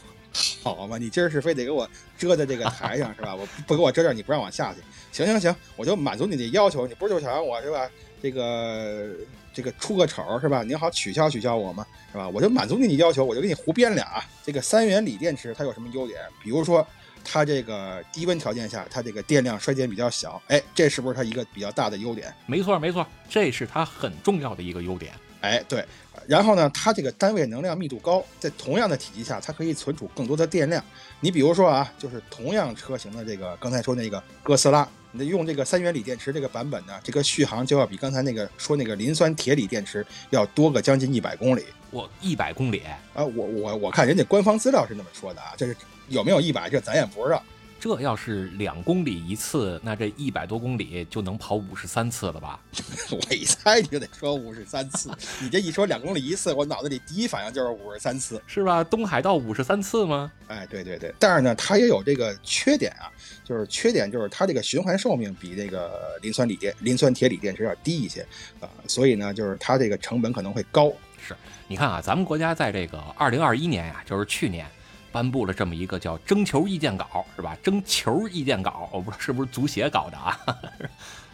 好嘛，你今儿是非得给我遮在这个台上是吧？我不给我遮这儿，你不让我下去。行行行，我就满足你的要求。你不是就想让我是吧？这个这个出个丑是吧？您好取消取消我嘛是吧？我就满足你的要求，我就给你胡编俩。这个三元锂电池它有什么优点？比如说它这个低温条件下，它这个电量衰减比较小。哎，这是不是它一个比较大的优点？没错没错，这是它很重要的一个优点。哎，对。然后呢，它这个单位能量密度高，在同样的体积下，它可以存储更多的电量。你比如说啊，就是同样车型的这个刚才说那个哥斯拉，你用这个三元锂电池这个版本呢，这个续航就要比刚才那个说那个磷酸铁锂电池要多个将近一百公里。我一百公里啊，我我我看人家官方资料是那么说的啊，这是有没有一百，这咱也不知道。这要是两公里一次，那这一百多公里就能跑五十三次了吧？我一猜你就得说五十三次。你这一说两公里一次，我脑子里第一反应就是五十三次，是吧？东海道五十三次吗？哎，对对对。但是呢，它也有这个缺点啊，就是缺点就是它这个循环寿命比这个磷酸锂电、磷酸铁锂电池要低一些啊，所以呢，就是它这个成本可能会高。是，你看啊，咱们国家在这个二零二一年呀，就是去年。颁布了这么一个叫征求意见稿，是吧？征求意见稿，我不知道是不是足协搞的啊，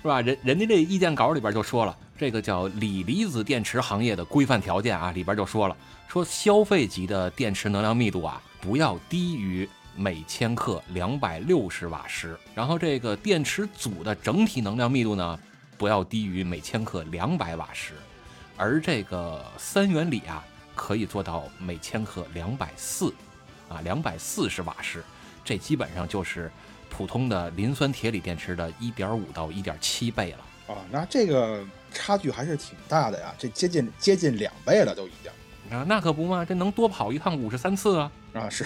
是吧？人人家这意见稿里边就说了，这个叫锂离子电池行业的规范条件啊，里边就说了，说消费级的电池能量密度啊，不要低于每千克两百六十瓦时，然后这个电池组的整体能量密度呢，不要低于每千克两百瓦时，而这个三元锂啊，可以做到每千克两百四。啊，两百四十瓦时，这基本上就是普通的磷酸铁锂电池的一点五到一点七倍了。啊，那这个差距还是挺大的呀，这接近接近两倍了都已经。啊，那可不嘛，这能多跑一趟五十三次啊！啊，是，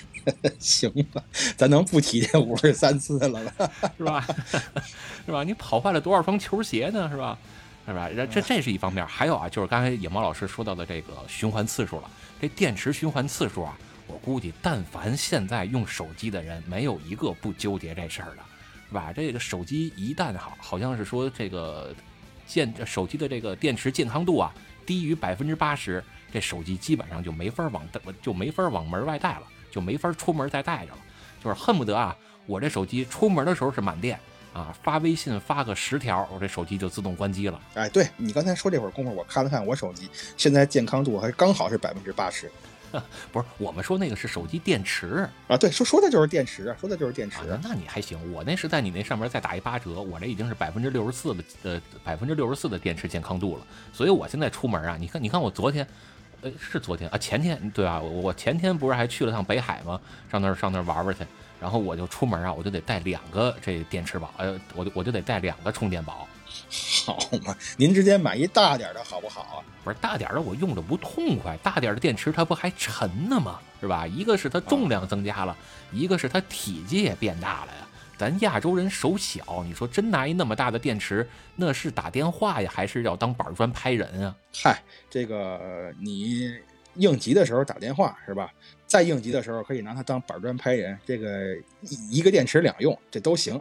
行吧，咱能不提这五十三次了吧？是吧？是吧？你跑坏了多少双球鞋呢？是吧？是吧？这这是一方面，还有啊，就是刚才野猫老师说到的这个循环次数了，这电池循环次数啊。我估计，但凡现在用手机的人，没有一个不纠结这事儿的，是吧？这个手机一旦好，好像是说这个健手机的这个电池健康度啊低于百分之八十，这手机基本上就没法往就没法往门外带了，就没法出门再带着了。就是恨不得啊，我这手机出门的时候是满电啊，发微信发个十条，我这手机就自动关机了。哎，对你刚才说这会儿功夫，我看了看我手机，现在健康度还刚好是百分之八十。不是，我们说那个是手机电池啊，对，说说的就是电池，说的就是电池。那你还行，我那是在你那上面再打一八折，我这已经是百分之六十四的呃百分之六十四的电池健康度了。所以我现在出门啊，你看，你看我昨天，呃，是昨天啊，前天对吧？我前天不是还去了趟北海吗？上那儿上那儿玩玩去，然后我就出门啊，我就得带两个这电池宝，呃，我就我就得带两个充电宝。好嘛，您直接买一大点的好不好啊？不是大点的，我用着不痛快。大点的电池它不还沉呢吗？是吧？一个是它重量增加了，一个是它体积也变大了呀。咱亚洲人手小，你说真拿一那么大的电池，那是打电话呀，还是要当板砖拍人啊？嗨，这个你应急的时候打电话是吧？再应急的时候可以拿它当板砖拍人，这个一个电池两用，这都行。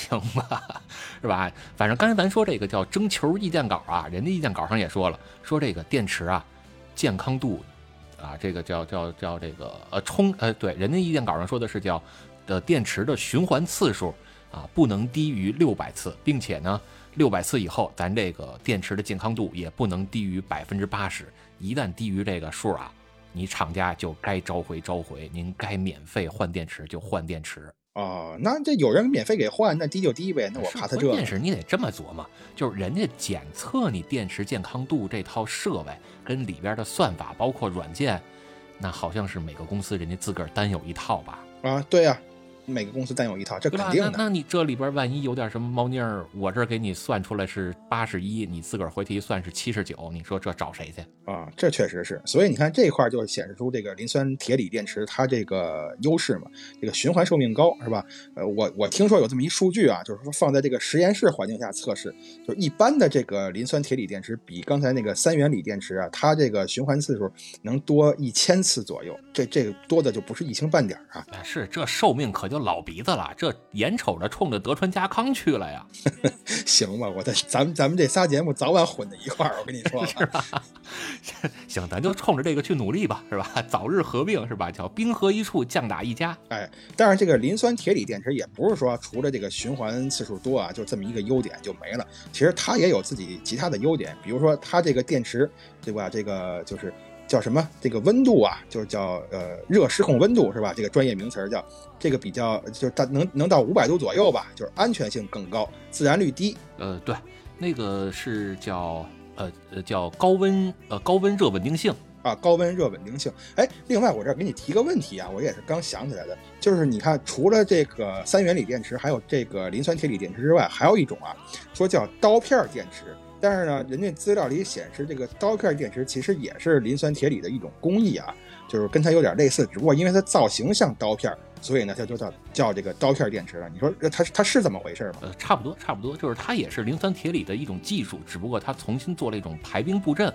行吧，是吧？反正刚才咱说这个叫征求意见稿啊，人家意见稿上也说了，说这个电池啊，健康度啊，这个叫叫叫这个呃充呃对，人家意见稿上说的是叫的电池的循环次数啊，不能低于六百次，并且呢，六百次以后，咱这个电池的健康度也不能低于百分之八十，一旦低于这个数啊，你厂家就该召回召回，您该免费换电池就换电池。哦，那这有人免费给换，那低就低呗。那我怕他这。关键是你得这么琢磨，就是人家检测你电池健康度这套设备跟里边的算法，包括软件，那好像是每个公司人家自个儿单有一套吧？啊，对呀。每个公司单有一套，这肯定的。那你这里边万一有点什么猫腻儿，我这给你算出来是八十一，你自个儿回去一算是七十九，你说这找谁去啊？这确实是。所以你看这块就显示出这个磷酸铁锂电池它这个优势嘛，这个循环寿命高，是吧？呃，我我听说有这么一数据啊，就是说放在这个实验室环境下测试，就一般的这个磷酸铁锂电池比刚才那个三元锂电池啊，它这个循环次数能多一千次左右，这这个多的就不是一星半点啊。是，这寿命可就。老鼻子了，这眼瞅着冲着德川家康去了呀！行吧，我的，咱们咱们这仨节目早晚混在一块儿，我跟你说 是吧？行，咱就冲着这个去努力吧，是吧？早日合并，是吧？叫兵合一处，将打一家。哎，但是这个磷酸铁锂电池也不是说除了这个循环次数多啊，就这么一个优点就没了。其实它也有自己其他的优点，比如说它这个电池，对吧？这个就是。叫什么？这个温度啊，就是叫呃热失控温度是吧？这个专业名词叫这个比较，就是它能能到五百度左右吧，就是安全性更高，自燃率低。呃，对，那个是叫呃呃叫高温呃高温热稳定性啊，高温热稳定性。哎，另外我这儿给你提个问题啊，我也是刚想起来的，就是你看除了这个三元锂电池，还有这个磷酸铁锂电池之外，还有一种啊，说叫刀片电池。但是呢，人家资料里显示，这个刀片电池其实也是磷酸铁锂的一种工艺啊，就是跟它有点类似，只不过因为它造型像刀片，所以呢，它就叫叫这个刀片电池了。你说它它是这么回事吗？呃，差不多，差不多，就是它也是磷酸铁锂的一种技术，只不过它重新做了一种排兵布阵，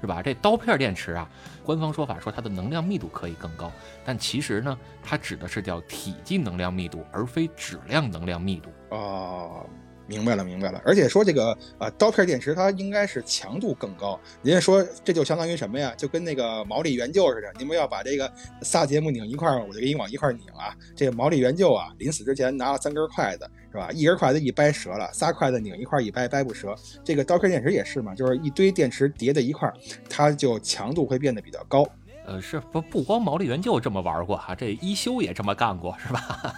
是吧？这刀片电池啊，官方说法说它的能量密度可以更高，但其实呢，它指的是叫体积能量密度，而非质量能量密度。哦。明白了，明白了。而且说这个呃刀片电池，它应该是强度更高。人家说这就相当于什么呀？就跟那个毛利元就似的。你们要把这个仨节目拧一块儿，我就给你往一块儿拧啊。这个毛利元就啊，临死之前拿了三根筷子，是吧？一根筷子一掰折了，仨筷子拧一块儿一掰掰不折。这个刀片电池也是嘛，就是一堆电池叠在一块儿，它就强度会变得比较高。呃，是不不光毛利元就这么玩过哈，这一休也这么干过，是吧？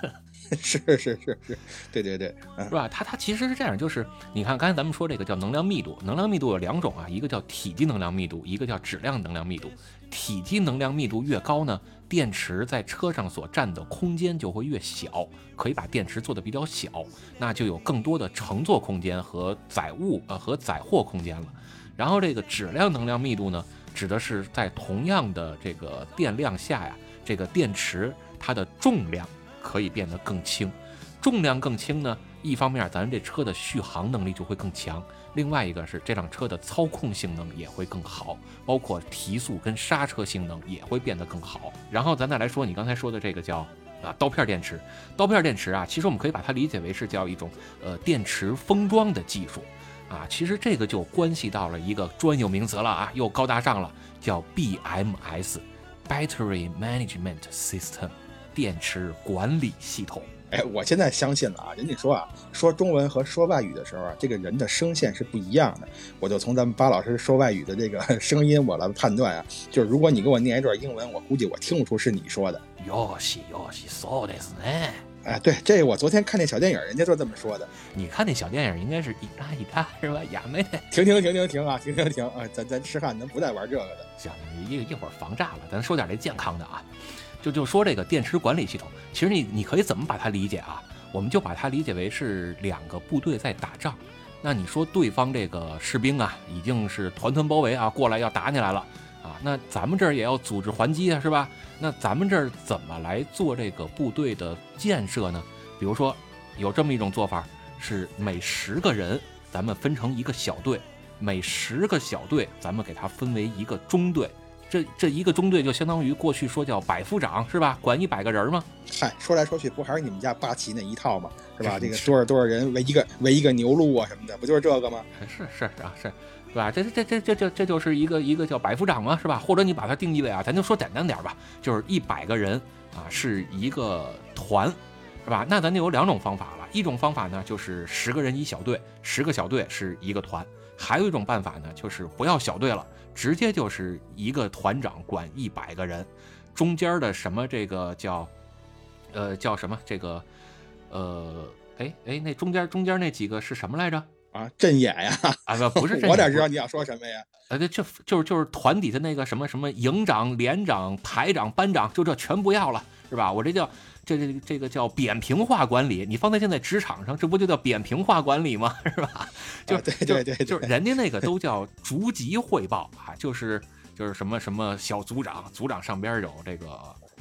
是是是是，对对对，是吧？它它其实是这样，就是你看刚才咱们说这个叫能量密度，能量密度有两种啊，一个叫体积能量密度，一个叫质量能量密度。体积能量密度越高呢，电池在车上所占的空间就会越小，可以把电池做的比较小，那就有更多的乘坐空间和载物呃和载货空间了。然后这个质量能量密度呢？指的是在同样的这个电量下呀，这个电池它的重量可以变得更轻。重量更轻呢，一方面咱这车的续航能力就会更强，另外一个是这辆车的操控性能也会更好，包括提速跟刹车性能也会变得更好。然后咱再来说你刚才说的这个叫啊刀片电池，刀片电池啊，其实我们可以把它理解为是叫一种呃电池封装的技术。啊，其实这个就关系到了一个专有名词了啊，又高大上了，叫 BMS，Battery Management System，电池管理系统。哎，我现在相信了啊，人家说啊，说中文和说外语的时候啊，这个人的声线是不一样的。我就从咱们巴老师说外语的这个声音，我来判断啊，就是如果你给我念一段英文，我估计我听不出是你说的。哟西哟西，说的是呢。哎，对，这我昨天看那小电影，人家就这么说的。你看那小电影，应该是一搭一搭是吧？亚妹，停停停停停啊，停停停啊！咱咱吃饭，咱不带玩这个的。行，一一会儿防炸了，咱说点这健康的啊。就说这个电池管理系统，其实你你可以怎么把它理解啊？我们就把它理解为是两个部队在打仗。那你说对方这个士兵啊，已经是团团包围啊，过来要打你来了。啊，那咱们这儿也要组织还击啊，是吧？那咱们这儿怎么来做这个部队的建设呢？比如说，有这么一种做法，是每十个人，咱们分成一个小队，每十个小队，咱们给它分为一个中队。这这一个中队就相当于过去说叫百夫长，是吧？管一百个人吗？嗨，说来说去不还是你们家八旗那一套吗？是吧？这个多少多少人围一个围一个牛鹿啊什么的，不就是这个吗？是是啊是。对吧？这这这这这这就是一个一个叫百夫长吗，是吧？或者你把它定义为啊，咱就说简单点吧，就是一百个人啊是一个团，是吧？那咱就有两种方法了，一种方法呢就是十个人一小队，十个小队是一个团；还有一种办法呢就是不要小队了，直接就是一个团长管一百个人，中间的什么这个叫，呃叫什么这个，呃哎哎那中间中间那几个是什么来着？啊，阵眼呀！啊，不，不是，我哪知道你要说什么呀？啊，就就是就是团底下那个什么什么营长、连长、排长、班长，就这全不要了，是吧？我这叫这这这个叫扁平化管理。你放在现在职场上，这不就叫扁平化管理吗？是吧？就对对对，就是人家那个都叫逐级汇报啊，就是就是什么什么小组长，组长上边有这个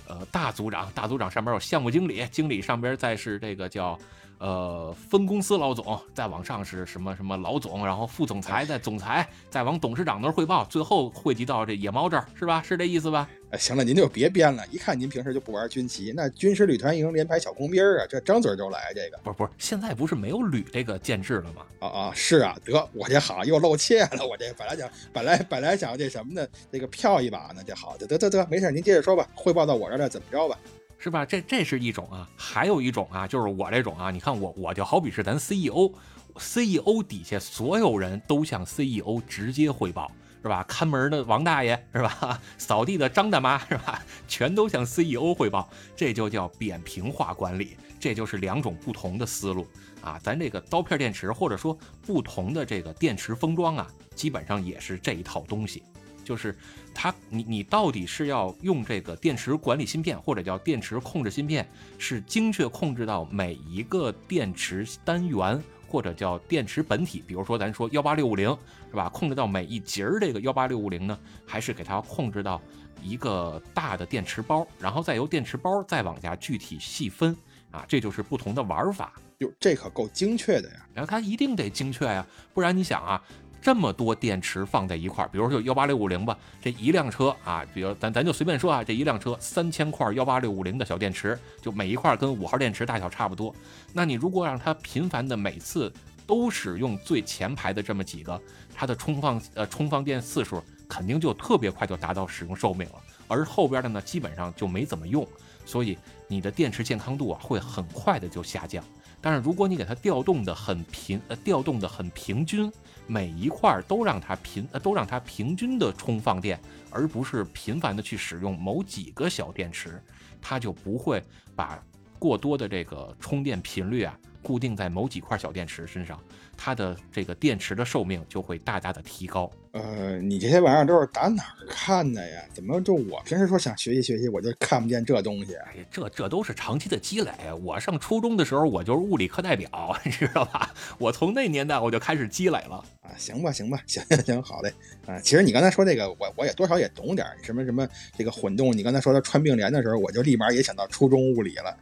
呃大组长，大组长上边有项目经理，经理上边再是这个叫。呃，分公司老总，再往上是什么什么老总，然后副总裁，再总裁，再往董事长那儿汇报，最后汇集到这野猫这儿，是吧？是这意思吧？哎，行了，您就别编了。一看您平时就不玩军旗，那军师旅团营连排小工兵啊，这张嘴就来这个。不是不是，现在不是没有旅这个建制了吗？啊啊，是啊，得我这好又露怯了，我这本来想本来本来想这什么呢？这个票一把呢，这好，得得得得，没事，您接着说吧，汇报到我这儿了，怎么着吧？是吧？这这是一种啊，还有一种啊，就是我这种啊。你看我，我就好比是咱 CEO，CEO 底下所有人都向 CEO 直接汇报，是吧？看门的王大爷是吧？扫地的张大妈是吧？全都向 CEO 汇报，这就叫扁平化管理。这就是两种不同的思路啊。咱这个刀片电池，或者说不同的这个电池封装啊，基本上也是这一套东西。就是它，你你到底是要用这个电池管理芯片，或者叫电池控制芯片，是精确控制到每一个电池单元或者叫电池本体，比如说咱说幺八六五零是吧？控制到每一节儿这个幺八六五零呢，还是给它控制到一个大的电池包，然后再由电池包再往下具体细分啊，这就是不同的玩法。哟，这可够精确的呀！然后它一定得精确呀，不然你想啊。这么多电池放在一块儿，比如说幺八六五零吧，这一辆车啊，比如咱咱就随便说啊，这一辆车三千块幺八六五零的小电池，就每一块跟五号电池大小差不多。那你如果让它频繁的每次都使用最前排的这么几个，它的充放呃充放电次数肯定就特别快就达到使用寿命了，而后边的呢基本上就没怎么用，所以你的电池健康度啊会很快的就下降。但是如果你给它调动的很平呃调动的很平均。每一块都让它平都让它平均的充放电，而不是频繁的去使用某几个小电池，它就不会把过多的这个充电频率啊固定在某几块小电池身上。它的这个电池的寿命就会大大的提高。呃，你这些玩意儿都是打哪儿看的呀？怎么就我平时说想学习学习，我就看不见这东西？哎，这这都是长期的积累。我上初中的时候，我就是物理课代表，你知道吧？我从那年代我就开始积累了。啊，行吧，行吧，行行行，好嘞。啊，其实你刚才说这个，我我也多少也懂点什么什么这个混动。你刚才说它穿并联的时候，我就立马也想到初中物理了。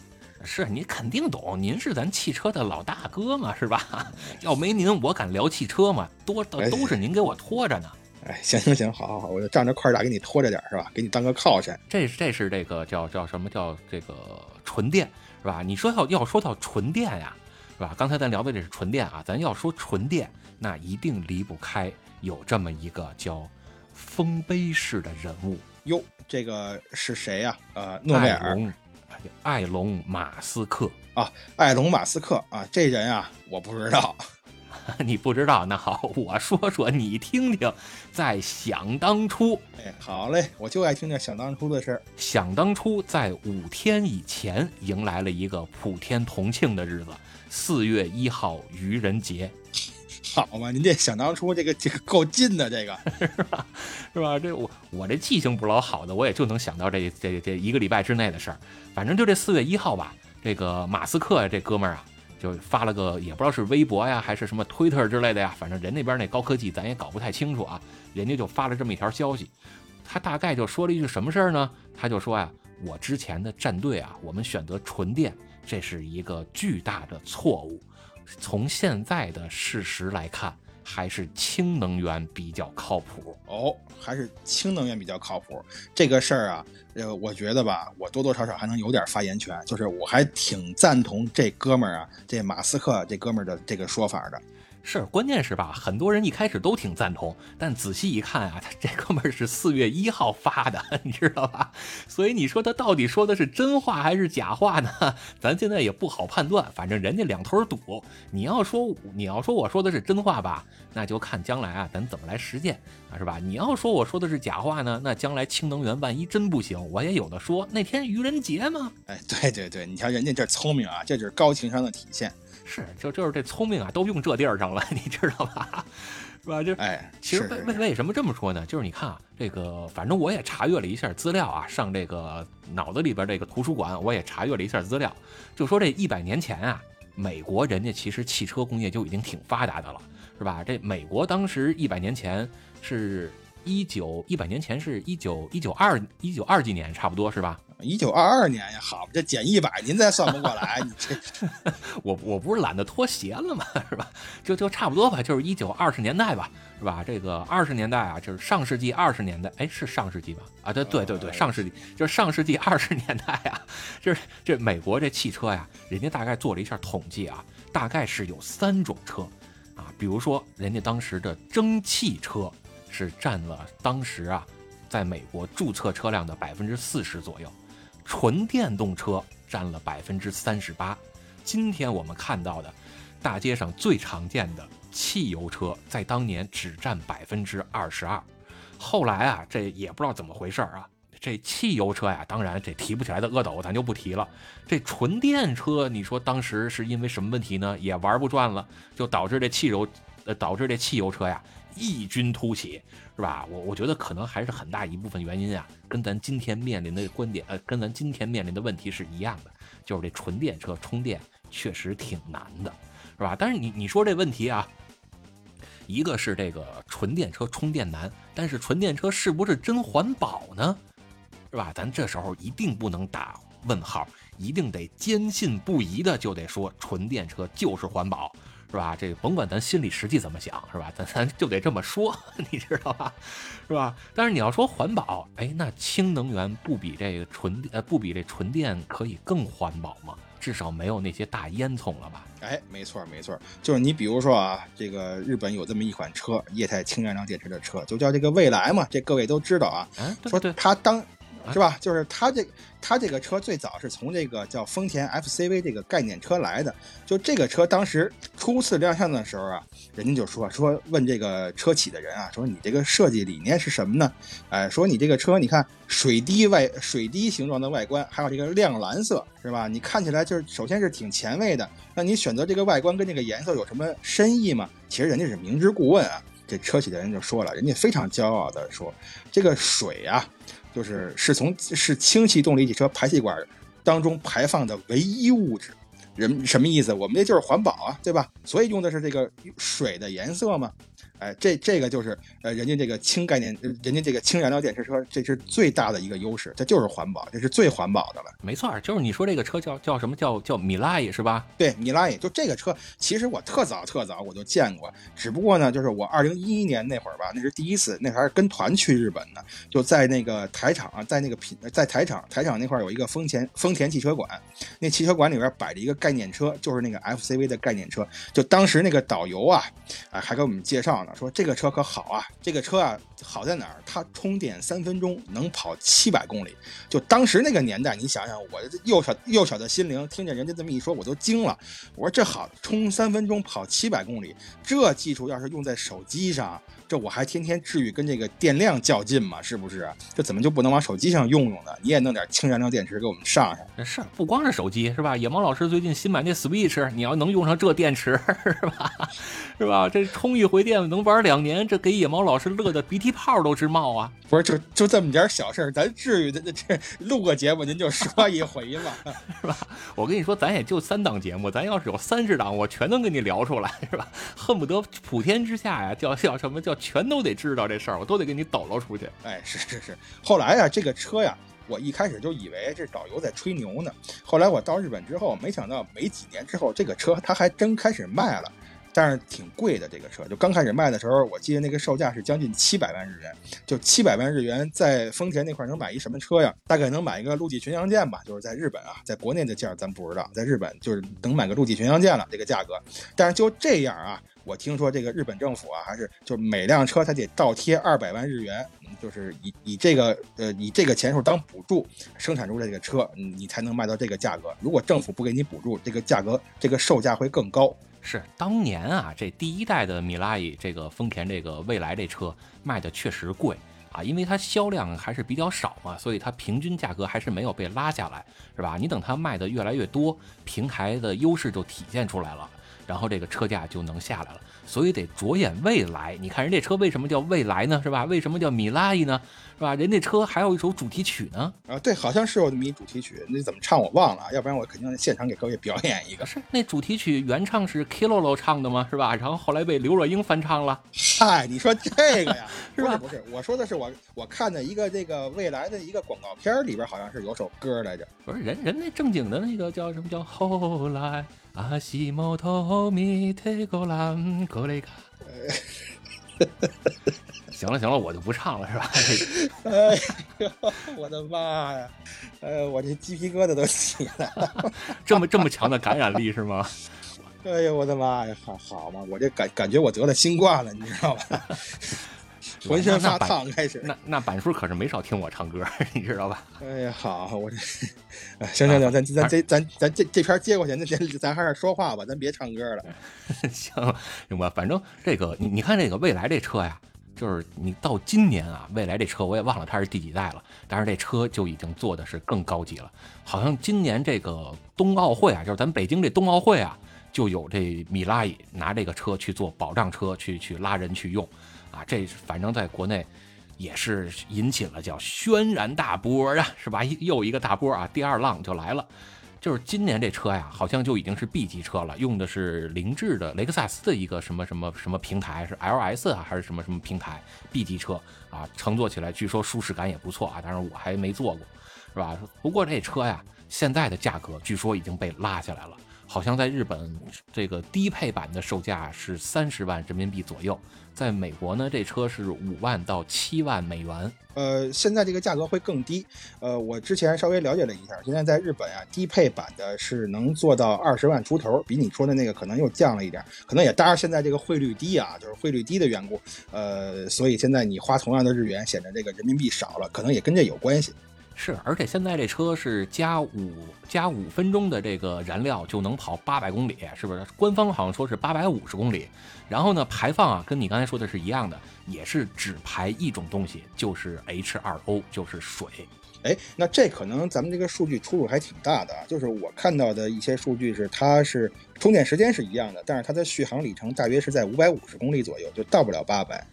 是你肯定懂，您是咱汽车的老大哥嘛，是吧？要没您，我敢聊汽车吗？多都都是您给我拖着呢。哎，行行行，好好好，我就仗着块大给你拖着点，是吧？给你当个靠山。这这是这个叫叫什么叫这个纯电，是吧？你说要要说到纯电呀，是吧？刚才咱聊的这是纯电啊，咱要说纯电，那一定离不开有这么一个叫丰碑式的人物哟。这个是谁呀？呃，诺贝尔。埃隆·马斯克啊，埃隆·马斯克啊，这人啊，我不知道，你不知道？那好，我说说你听听。在想当初，哎，好嘞，我就爱听这想当初的事儿。想当初，在五天以前，迎来了一个普天同庆的日子——四月一号愚人节。好嘛，您这想当初这个这个够近的，这个 是吧？是吧？这我我这记性不老好的，我也就能想到这这这一个礼拜之内的事儿。反正就这四月一号吧，这个马斯克这哥们儿啊，就发了个也不知道是微博呀还是什么推特之类的呀，反正人那边那高科技咱也搞不太清楚啊。人家就发了这么一条消息，他大概就说了一句什么事儿呢？他就说呀，我之前的战队啊，我们选择纯电，这是一个巨大的错误。从现在的事实来看，还是氢能源比较靠谱哦，还是氢能源比较靠谱。这个事儿啊，呃，我觉得吧，我多多少少还能有点发言权，就是我还挺赞同这哥们儿啊，这马斯克这哥们儿的这个说法的。是，关键是吧？很多人一开始都挺赞同，但仔细一看啊，他 这哥们儿是四月一号发的，你知道吧？所以你说他到底说的是真话还是假话呢？咱现在也不好判断。反正人家两头堵。你要说你要说我说的是真话吧，那就看将来啊，咱怎么来实践啊，是吧？你要说我说的是假话呢，那将来氢能源万一真不行，我也有的说。那天愚人节嘛，哎，对对对，你瞧人家这聪明啊，这就是高情商的体现。是，就就是这聪明啊，都用这地儿上了，你知道吧？是吧？就哎，其实为为为什么这么说呢？就是你看啊，这个反正我也查阅了一下资料啊，上这个脑子里边这个图书馆，我也查阅了一下资料，就说这一百年前啊，美国人家其实汽车工业就已经挺发达的了，是吧？这美国当时一百年前是一九一百年前是一九一九二一九二几年，差不多是吧？一九二二年呀，好，这减一百，您再算不过来，你这，我我不是懒得脱鞋了吗？是吧？就就差不多吧，就是一九二十年代吧，是吧？这个二十年代啊，就是上世纪二十年代，哎，是上世纪吧？啊，对对对对，上世纪就是上世纪二十年代啊，就是这美国这汽车呀，人家大概做了一下统计啊，大概是有三种车啊，比如说人家当时的蒸汽车是占了当时啊，在美国注册车辆的百分之四十左右。纯电动车占了百分之三十八，今天我们看到的大街上最常见的汽油车，在当年只占百分之二十二。后来啊，这也不知道怎么回事啊，这汽油车呀，当然这提不起来的阿斗咱就不提了。这纯电车，你说当时是因为什么问题呢？也玩不转了，就导致这汽油，呃，导致这汽油车呀。异军突起，是吧？我我觉得可能还是很大一部分原因啊，跟咱今天面临的观点，呃，跟咱今天面临的问题是一样的，就是这纯电车充电确实挺难的，是吧？但是你你说这问题啊，一个是这个纯电车充电难，但是纯电车是不是真环保呢？是吧？咱这时候一定不能打问号，一定得坚信不疑的就得说纯电车就是环保。是吧？这甭管咱心里实际怎么想，是吧？咱咱就得这么说，你知道吧？是吧？但是你要说环保，哎，那氢能源不比这个纯呃不比这纯电可以更环保吗？至少没有那些大烟囱了吧？哎，没错没错，就是你比如说啊，这个日本有这么一款车，液态氢燃料电池的车，就叫这个蔚来嘛，这各位都知道啊。嗯说它当。是吧？就是它这它这个车最早是从这个叫丰田 FCV 这个概念车来的。就这个车当时初次亮相的时候啊，人家就说说问这个车企的人啊，说你这个设计理念是什么呢？哎，说你这个车你看水滴外水滴形状的外观，还有这个亮蓝色，是吧？你看起来就是首先是挺前卫的。那你选择这个外观跟这个颜色有什么深意吗？其实人家是明知故问啊。这车企的人就说了，人家非常骄傲的说，这个水啊。就是是从是氢气动力汽车排气管当中排放的唯一物质，人什么意思？我们这就是环保啊，对吧？所以用的是这个水的颜色嘛。哎，这这个就是呃，人家这个氢概念，人家这个氢燃料电池车，这是最大的一个优势，这就是环保，这是最环保的了。没错，就是你说这个车叫叫什么叫叫米拉伊是吧？对，米拉伊，就这个车，其实我特早特早我就见过，只不过呢，就是我二零一一年那会儿吧，那是第一次，那还是跟团去日本呢，就在那个台场啊，在那个品在台场台场那块有一个丰田丰田汽车馆，那汽车馆里边摆着一个概念车，就是那个 FCV 的概念车，就当时那个导游啊，啊还给我们介绍呢。说这个车可好啊，这个车啊好在哪儿？它充电三分钟能跑七百公里。就当时那个年代，你想想，我幼小幼小的心灵听见人家这么一说，我都惊了。我说这好，充三分钟跑七百公里，这技术要是用在手机上。这我还天天至于跟这个电量较劲吗？是不是？这怎么就不能往手机上用用呢？你也弄点氢燃料电池给我们上上。是，不光是手机，是吧？野猫老师最近新买那 Switch，你要能用上这电池，是吧？是吧？这充一回电能玩两年，这给野猫老师乐的鼻涕泡都直冒啊！不是，就就这么点小事儿，咱至于这这录个节目您就说一回吗？是吧？我跟你说，咱也就三档节目，咱要是有三十档，我全能跟你聊出来，是吧？恨不得普天之下呀，叫叫什么叫？全都得知道这事儿，我都得给你抖搂出去。哎，是是是。后来呀，这个车呀，我一开始就以为这导游在吹牛呢。后来我到日本之后，没想到没几年之后，这个车他还真开始卖了，但是挺贵的。这个车就刚开始卖的时候，我记得那个售价是将近七百万日元。就七百万日元，在丰田那块能买一什么车呀？大概能买一个陆地巡洋舰吧。就是在日本啊，在国内的价咱不知道，在日本就是能买个陆地巡洋舰了，这个价格。但是就这样啊。我听说这个日本政府啊，还是就每辆车它得倒贴二百万日元，就是以以这个呃以这个钱数当补助生产出来这个车，你才能卖到这个价格。如果政府不给你补助，这个价格这个售价会更高。是当年啊，这第一代的米拉伊这个丰田这个未来这车卖的确实贵啊，因为它销量还是比较少嘛，所以它平均价格还是没有被拉下来，是吧？你等它卖的越来越多，平台的优势就体现出来了。然后这个车价就能下来了，所以得着眼未来。你看人这车为什么叫未来呢？是吧？为什么叫米拉伊呢？是吧？人那车还有一首主题曲呢。啊，对，好像是有这么一主题曲，那怎么唱我忘了，要不然我肯定现场给各位表演一个。是那主题曲原唱是 Kilolo 唱的吗？是吧？然后后来被刘若英翻唱了。嗨，你说这个呀？是吧？不是，我说的是我我看的一个这个未来的一个广告片里边好像是有首歌来着。不是人人那正经的那个叫什么叫后来。阿西莫托米特格兰格雷卡，行了行了，我就不唱了，是吧？哎呦，我的妈呀！哎，我这鸡皮疙瘩都起来了，这么这么强的感染力是吗？哎呦，我的妈呀！好好嘛，我这感感觉我得了新冠了，你知道吧？浑身发烫，开始。那那板叔可是没少听我唱歌，你知道吧？哎呀，好，我这，行行行，咱咱这咱咱这这篇接过去，那咱咱还是说话吧，咱别唱歌了。行行吧，反正这个你你看这个未来这车呀，就是你到今年啊，未来这车我也忘了它是第几代了，但是这车就已经做的是更高级了。好像今年这个冬奥会啊，就是咱北京这冬奥会啊，就有这米拉伊拿这个车去做保障车，去去拉人去用。啊，这反正在国内也是引起了叫轩然大波啊，是吧？又一个大波啊，第二浪就来了。就是今年这车呀，好像就已经是 B 级车了，用的是凌志的雷克萨斯的一个什么什么什么平台，是 LS 啊还是什么什么平台 B 级车啊？乘坐起来据说舒适感也不错啊，当然我还没坐过，是吧？不过这车呀，现在的价格据说已经被拉下来了。好像在日本，这个低配版的售价是三十万人民币左右，在美国呢，这车是五万到七万美元。呃，现在这个价格会更低。呃，我之前稍微了解了一下，现在在日本啊，低配版的是能做到二十万出头，比你说的那个可能又降了一点，可能也当然现在这个汇率低啊，就是汇率低的缘故，呃，所以现在你花同样的日元，显得这个人民币少了，可能也跟这有关系。是，而且现在这车是加五加五分钟的这个燃料就能跑八百公里，是不是？官方好像说是八百五十公里。然后呢，排放啊，跟你刚才说的是一样的，也是只排一种东西，就是 H2O，就是水。哎，那这可能咱们这个数据出入还挺大的啊。就是我看到的一些数据是，它是充电时间是一样的，但是它的续航里程大约是在五百五十公里左右，就到不了八百。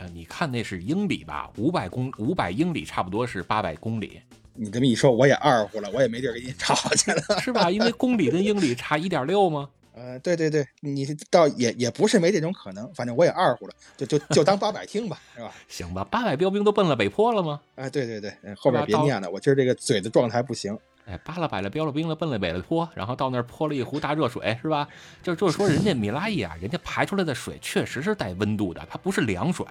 呃，你看那是英里吧？五百公五百英里差不多是八百公里。你这么一说，我也二乎了，我也没地儿给你 吵去了，是吧？因为公里跟英里差一点六吗？呃，对对对，你倒也也不是没这种可能，反正我也二乎了，就就就当八百听吧，是吧？行吧，八百标兵都奔了北坡了吗？哎，对对对，后边别念了，我今儿这个嘴的状态不行。哎，扒了摆了标了兵了，奔了北了坡，然后到那儿泼了一壶大热水，是吧？就就是说，人家米拉伊啊，人家排出来的水确实是带温度的，它不是凉水，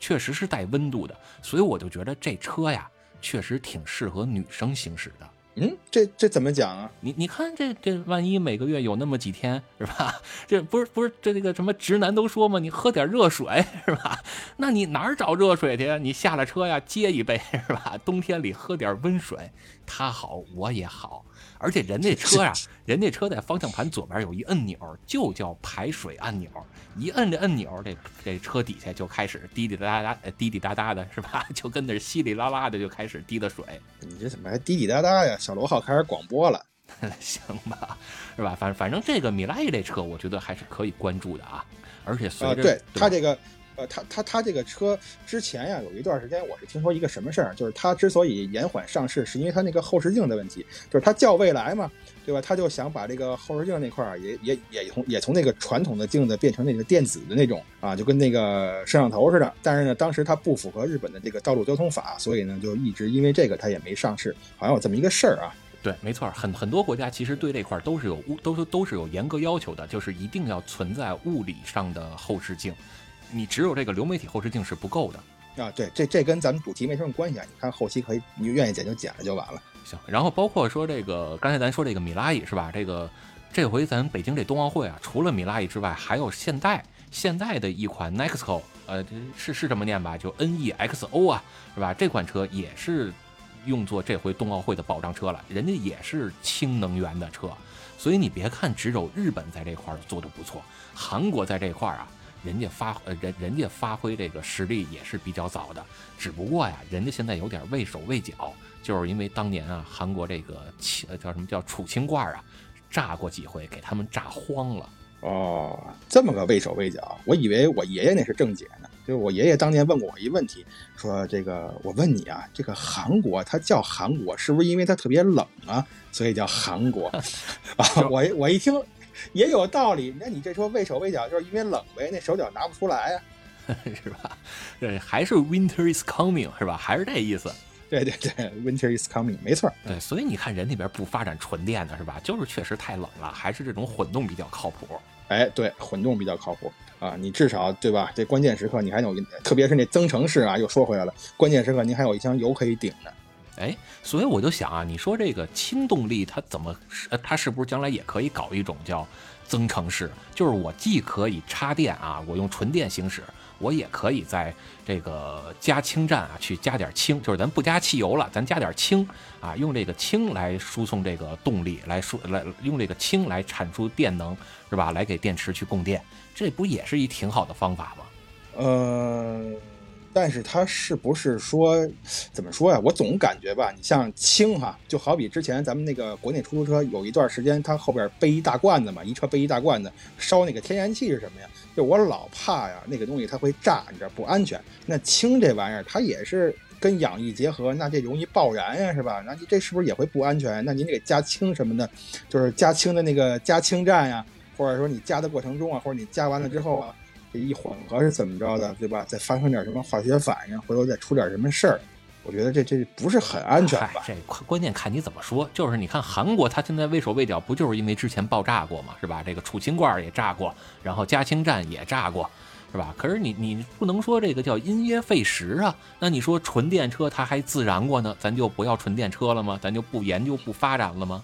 确实是带温度的，所以我就觉得这车呀，确实挺适合女生行驶的。嗯，这这怎么讲啊？你你看这这，万一每个月有那么几天，是吧？这不是不是这这个什么直男都说嘛，你喝点热水，是吧？那你哪儿找热水去？你下了车呀，接一杯，是吧？冬天里喝点温水，他好我也好。而且人那车呀，人那车在方向盘左边有一按钮，就叫排水按钮。一摁这按钮，这这车底下就开始滴滴答答，滴滴答答的，是吧？就跟那稀里啦啦的就开始滴的水。你这怎么还滴滴答答呀？小罗号开始广播了，行吧？是吧？反反正这个米拉伊这车，我觉得还是可以关注的啊。而且随着对它这个。呃，他他他这个车之前呀，有一段时间我是听说一个什么事儿，就是他之所以延缓上市，是因为他那个后视镜的问题，就是他叫未来嘛，对吧？他就想把这个后视镜那块儿也也也从也从那个传统的镜子变成那个电子的那种啊，就跟那个摄像头似的。但是呢，当时它不符合日本的这个道路交通法，所以呢，就一直因为这个它也没上市，好像有这么一个事儿啊。对，没错，很很多国家其实对这块都是有物都是都是有严格要求的，就是一定要存在物理上的后视镜。你只有这个流媒体后视镜是不够的啊！对，这这跟咱们主题没什么关系啊！你看后期可以，你愿意剪就剪了就完了。行，然后包括说这个，刚才咱说这个米拉伊是吧？这个这回咱北京这冬奥会啊，除了米拉伊之外，还有现代现代的一款 Nexo，呃，是是这么念吧？就 N E X O 啊，是吧？这款车也是用作这回冬奥会的保障车了，人家也是氢能源的车，所以你别看只有日本在这块做的不错，韩国在这块啊。人家发呃人人家发挥这个实力也是比较早的，只不过呀，人家现在有点畏手畏脚，就是因为当年啊，韩国这个呃叫什么叫储氢罐啊，炸过几回，给他们炸慌了。哦，这么个畏手畏脚，我以为我爷爷那是正解呢。就是我爷爷当年问过我一问题，说这个我问你啊，这个韩国它叫韩国，是不是因为它特别冷啊，所以叫韩国？啊，我我一听。也有道理，那你这说畏手畏脚，就是因为冷呗？那手脚拿不出来呀，是吧？对，还是 Winter is coming，是吧？还是这意思？对对对，Winter is coming，没错。对，所以你看人那边不发展纯电的是吧？就是确实太冷了，还是这种混动比较靠谱。哎，对，混动比较靠谱啊，你至少对吧？这关键时刻你还有，特别是那增程式啊，又说回来了，关键时刻您还有一箱油可以顶呢。哎，所以我就想啊，你说这个氢动力它怎么，呃，它是不是将来也可以搞一种叫增程式？就是我既可以插电啊，我用纯电行驶，我也可以在这个加氢站啊去加点氢，就是咱不加汽油了，咱加点氢啊，用这个氢来输送这个动力，来输来用这个氢来产出电能，是吧？来给电池去供电，这不也是一挺好的方法吗？呃。但是它是不是说，怎么说呀？我总感觉吧，你像氢哈，就好比之前咱们那个国内出租车有一段时间，它后边背一大罐子嘛，一车背一大罐子烧那个天然气是什么呀？就我老怕呀，那个东西它会炸，你知道不安全。那氢这玩意儿它也是跟氧一结合，那这容易爆燃呀，是吧？那你这是不是也会不安全？那您得加氢什么的，就是加氢的那个加氢站呀，或者说你加的过程中啊，或者你加完了之后啊，这一混合是怎么着的，对吧？再发生点什么化学反应，回头再出点什么事儿，我觉得这这不是很安全吧？这关键看你怎么说。就是你看韩国，它现在畏手畏脚，不就是因为之前爆炸过嘛，是吧？这个储氢罐也炸过，然后加氢站也炸过。是吧？可是你你不能说这个叫因噎废食啊？那你说纯电车它还自燃过呢，咱就不要纯电车了吗？咱就不研究不发展了吗？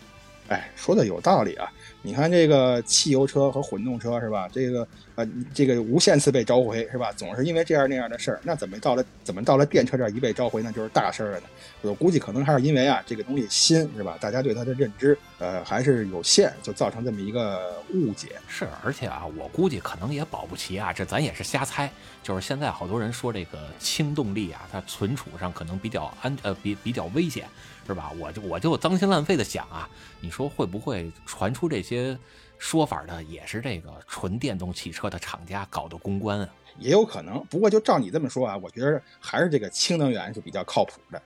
哎，说的有道理啊！你看这个汽油车和混动车是吧？这个呃，这个无限次被召回是吧？总是因为这样那样的事儿。那怎么到了怎么到了电车这儿一被召回，那就是大事儿了呢？我估计可能还是因为啊，这个东西新是吧？大家对它的认知呃还是有限，就造成这么一个误解。是，而且啊，我估计可能也保不齐啊，这咱也是瞎猜。就是现在好多人说这个轻动力啊，它存储上可能比较安呃比比较危险。是吧？我就我就脏心烂肺的想啊，你说会不会传出这些说法的也是这个纯电动汽车的厂家搞的公关啊？也有可能。不过就照你这么说啊，我觉得还是这个氢能源是比较靠谱的。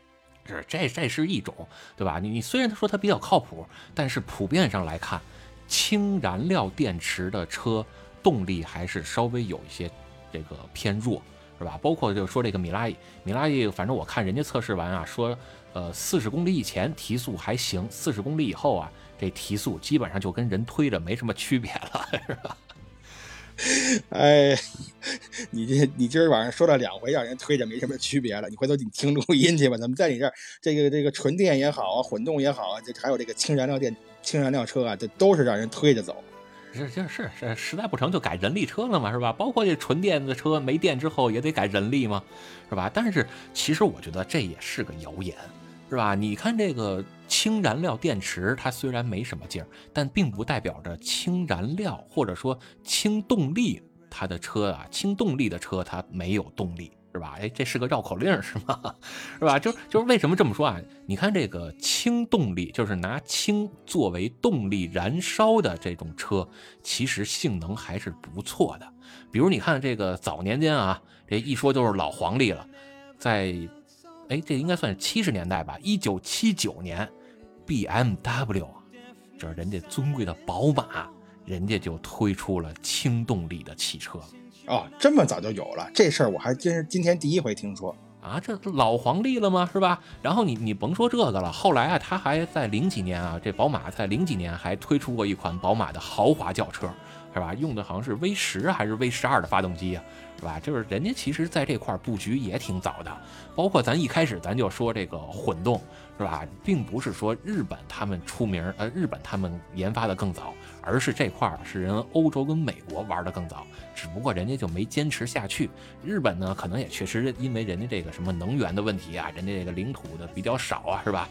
是，这这是一种，对吧？你你虽然说它比较靠谱，但是普遍上来看，氢燃料电池的车动力还是稍微有一些这个偏弱，是吧？包括就说这个米拉伊，米拉伊，反正我看人家测试完啊，说。呃，四十公里以前提速还行，四十公里以后啊，这提速基本上就跟人推着没什么区别了，是吧？哎，你这你今儿晚上说了两回让人推着没什么区别了，你回头你听录音去吧。咱们在你这儿，这个这个纯电也好啊，混动也好啊，这还有这个氢燃料电、氢燃料车啊，这都是让人推着走。是是是是，实在不成就改人力车了嘛，是吧？包括这纯电的车没电之后也得改人力嘛，是吧？但是其实我觉得这也是个谣言，是吧？你看这个氢燃料电池，它虽然没什么劲儿，但并不代表着氢燃料或者说氢动力它的车啊，氢动力的车它没有动力。是吧？哎，这是个绕口令是吗？是吧？就是就是为什么这么说啊？你看这个氢动力，就是拿氢作为动力燃烧的这种车，其实性能还是不错的。比如你看这个早年间啊，这一说就是老黄历了，在哎，这应该算是七十年代吧？一九七九年，BMW，这人家尊贵的宝马，人家就推出了轻动力的汽车。哦，这么早就有了这事儿，我还真是今天第一回听说啊！这老黄历了吗？是吧？然后你你甭说这个了，后来啊，他还在零几年啊，这宝马在零几年还推出过一款宝马的豪华轿车，是吧？用的好像是 V 十还是 V 十二的发动机啊，是吧？就是人家其实在这块布局也挺早的，包括咱一开始咱就说这个混动，是吧？并不是说日本他们出名，呃，日本他们研发的更早。而是这块是人欧洲跟美国玩的更早，只不过人家就没坚持下去。日本呢，可能也确实因为人家这个什么能源的问题啊，人家这个领土的比较少啊，是吧？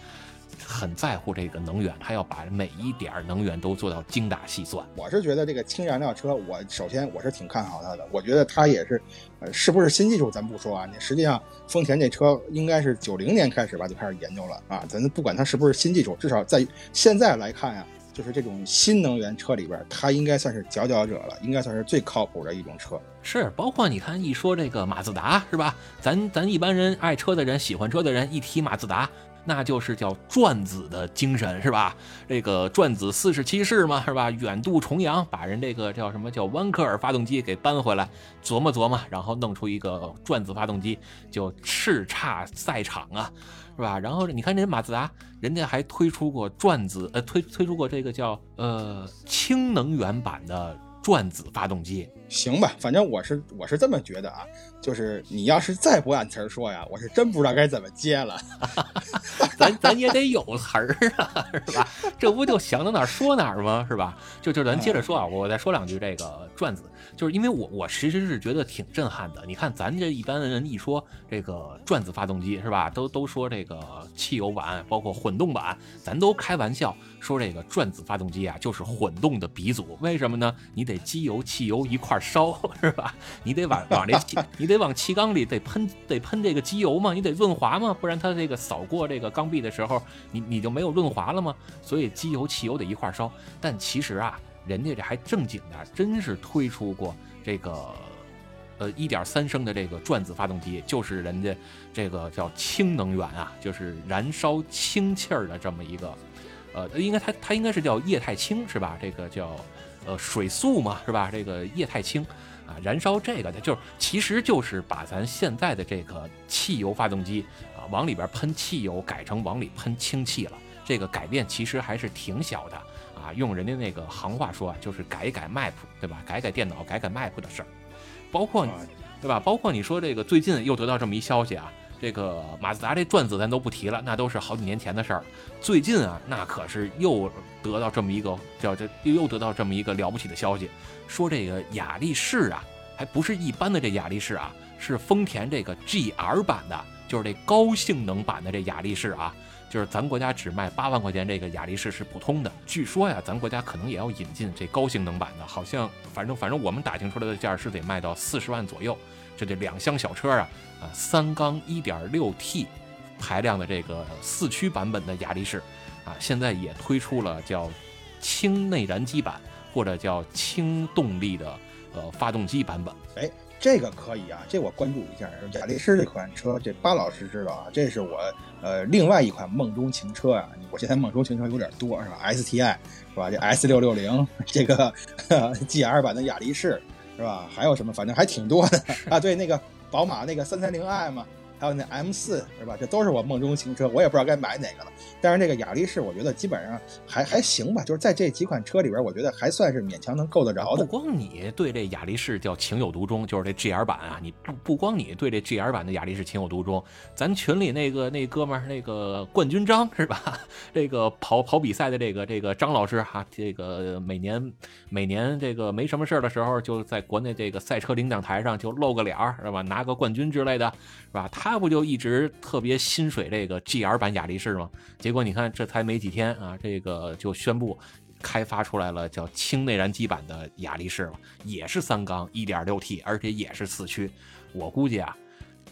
很在乎这个能源，他要把每一点能源都做到精打细算。我是觉得这个氢燃料车，我首先我是挺看好它的。我觉得它也是，呃，是不是新技术咱不说啊。你实际上丰田这车应该是九零年开始吧就开始研究了啊。咱不管它是不是新技术，至少在现在来看呀。就是这种新能源车里边，它应该算是佼佼者了，应该算是最靠谱的一种车。是，包括你看一说这个马自达，是吧？咱咱一般人爱车的人、喜欢车的人一提马自达，那就是叫转子的精神，是吧？这个转子四十七式嘛，是吧？远渡重洋，把人这个叫什么叫弯克尔发动机给搬回来，琢磨琢磨，然后弄出一个转子发动机，就叱咤赛场啊！是吧？然后你看，这马自达，人家还推出过转子，呃，推推出过这个叫呃氢能源版的转子发动机。行吧，反正我是我是这么觉得啊，就是你要是再不按词儿说呀，我是真不知道该怎么接了。咱咱也得有词儿啊，是吧？这不就想到哪儿说哪儿吗？是吧？就就咱接着说啊，我再说两句这个转子。就是因为我我其实是觉得挺震撼的。你看咱这一般的人一说这个转子发动机是吧，都都说这个汽油版包括混动版，咱都开玩笑说这个转子发动机啊就是混动的鼻祖。为什么呢？你得机油汽油一块烧 是吧？你得往往这气，你得往气缸里得喷得喷这个机油嘛，你得润滑嘛，不然它这个扫过这个缸壁的时候，你你就没有润滑了吗？所以机油汽油得一块烧。但其实啊。人家这还正经的，真是推出过这个呃一点三升的这个转子发动机，就是人家这个叫氢能源啊，就是燃烧氢气儿的这么一个，呃，应该它它应该是叫液态氢是吧？这个叫呃水素嘛是吧？这个液态氢啊，燃烧这个的，就其实就是把咱现在的这个汽油发动机啊往里边喷汽油，改成往里喷氢气了。这个改变其实还是挺小的啊，用人家那个行话说啊，就是改一改 map，对吧？改改电脑，改改 map 的事儿，包括你，对吧？包括你说这个最近又得到这么一消息啊，这个马自达这转子咱都不提了，那都是好几年前的事儿。最近啊，那可是又得到这么一个叫这又得到这么一个了不起的消息，说这个雅力士啊，还不是一般的这雅力士啊，是丰田这个 GR 版的，就是这高性能版的这雅力士啊。就是咱国家只卖八万块钱，这个雅力士是普通的。据说呀，咱国家可能也要引进这高性能版的，好像反正反正我们打听出来的价是得卖到四十万左右。这这两厢小车啊，啊，三缸一点六 T 排量的这个四驱版本的雅力士，啊，现在也推出了叫轻内燃机版或者叫轻动力的呃发动机版本。哎。这个可以啊，这我关注一下。雅力士这款车，这巴老师知道啊，这是我呃另外一款梦中情车啊。我现在梦中情车有点多是吧？STI 是吧？这 S 六六零 这个 GR 版的雅力士是吧？还有什么？反正还挺多的啊。对，那个宝马那个三三零 i 嘛。还有那 M 四是吧？这都是我梦中情车，我也不知道该买哪个了。但是这个雅力士，我觉得基本上还还行吧，就是在这几款车里边，我觉得还算是勉强能够得着的。不光你对这雅力士叫情有独钟，就是这 GR 版啊，你不不光你对这 GR 版的雅力士情有独钟，咱群里那个那哥们儿那个冠军张是吧？这个跑跑比赛的这个这个张老师哈，这个每年每年这个没什么事的时候，就在国内这个赛车领奖台上就露个脸儿是吧？拿个冠军之类的，是吧？他。他不就一直特别心水这个 GR 版雅力士吗？结果你看这才没几天啊，这个就宣布开发出来了叫轻内燃机版的雅力士了，也是三缸 1.6T，而且也是四驱。我估计啊，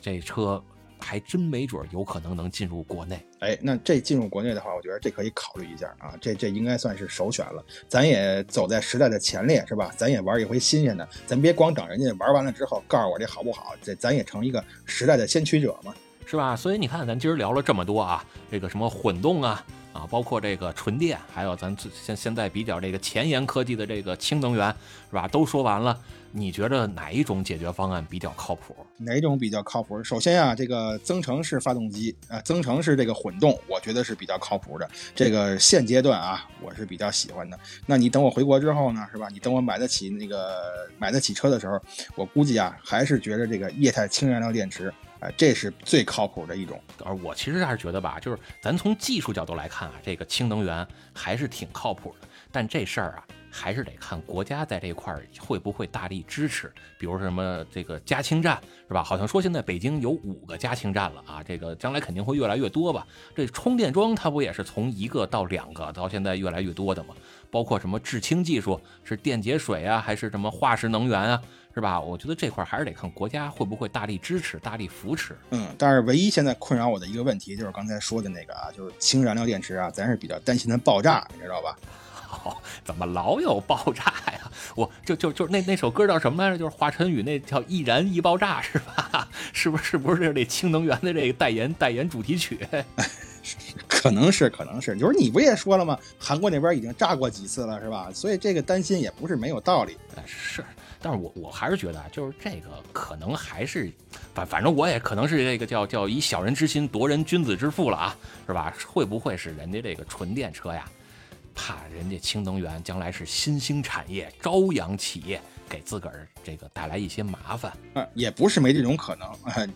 这车。还真没准有可能能进入国内，哎，那这进入国内的话，我觉得这可以考虑一下啊，这这应该算是首选了。咱也走在时代的前列，是吧？咱也玩一回新鲜的，咱别光等人家玩完了之后告诉我这好不好，这咱也成一个时代的先驱者嘛，是吧？所以你看，咱今儿聊了这么多啊，这个什么混动啊。啊，包括这个纯电，还有咱现现在比较这个前沿科技的这个氢能源，是吧？都说完了，你觉得哪一种解决方案比较靠谱？哪种比较靠谱？首先啊，这个增程式发动机啊，增程式这个混动，我觉得是比较靠谱的。这个现阶段啊，我是比较喜欢的。那你等我回国之后呢，是吧？你等我买得起那个买得起车的时候，我估计啊，还是觉得这个液态氢燃料电池。哎，这是最靠谱的一种。而我其实还是觉得吧，就是咱从技术角度来看啊，这个氢能源还是挺靠谱的。但这事儿啊，还是得看国家在这块儿会不会大力支持。比如什么这个加氢站是吧？好像说现在北京有五个加氢站了啊，这个将来肯定会越来越多吧。这充电桩它不也是从一个到两个，到现在越来越多的吗？包括什么制氢技术，是电解水啊，还是什么化石能源啊？是吧？我觉得这块还是得看国家会不会大力支持、大力扶持。嗯，但是唯一现在困扰我的一个问题就是刚才说的那个啊，就是氢燃料电池啊，咱是比较担心它爆炸，你知道吧？好，怎么老有爆炸呀？我就就就那那首歌叫什么来着？就是华晨宇那叫《易燃易爆炸》是吧？是不是是不是这氢能源的这个代言代言主题曲？可能是，可能是，就是你不也说了吗？韩国那边已经炸过几次了，是吧？所以这个担心也不是没有道理。是。但是我我还是觉得啊，就是这个可能还是，反反正我也可能是这个叫叫以小人之心夺人君子之腹了啊，是吧？会不会是人家这个纯电车呀，怕人家氢能源将来是新兴产业、朝阳企业，给自个儿这个带来一些麻烦？嗯，也不是没这种可能。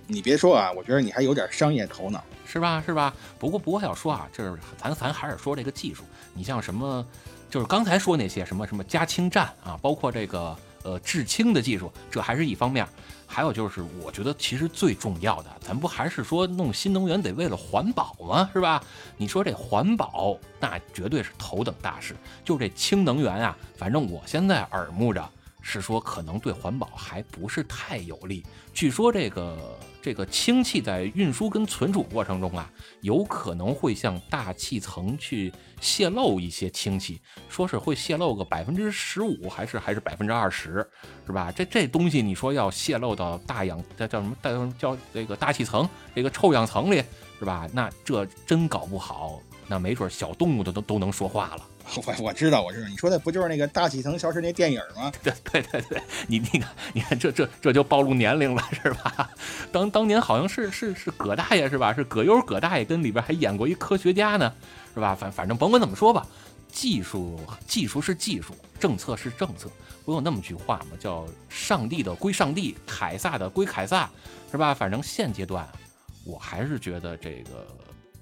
你别说啊，我觉得你还有点商业头脑，是吧？是吧？不过不过要说啊，就是咱咱还是说这个技术，你像什么，就是刚才说那些什么什么加氢站啊，包括这个。呃，制氢的技术，这还是一方面，还有就是，我觉得其实最重要的，咱不还是说弄新能源得为了环保吗？是吧？你说这环保，那绝对是头等大事。就这氢能源啊，反正我现在耳目着是说可能对环保还不是太有利。据说这个这个氢气在运输跟存储过程中啊，有可能会向大气层去泄漏一些氢气，说是会泄漏个百分之十五，还是还是百分之二十，是吧？这这东西你说要泄漏到大氧，叫叫什么？大叫这个大气层，这个臭氧层里，是吧？那这真搞不好，那没准小动物都都都能说话了。我我知道，我知道，你说的不就是那个大气层消失那电影吗？对对对对，你你看，你看这这这就暴露年龄了是吧？当当年好像是是是葛大爷是吧？是葛优葛大爷跟里边还演过一科学家呢，是吧？反反正甭管怎么说吧，技术技术是技术，政策是政策，不有那么句话吗？叫上帝的归上帝，凯撒的归凯撒，是吧？反正现阶段，我还是觉得这个。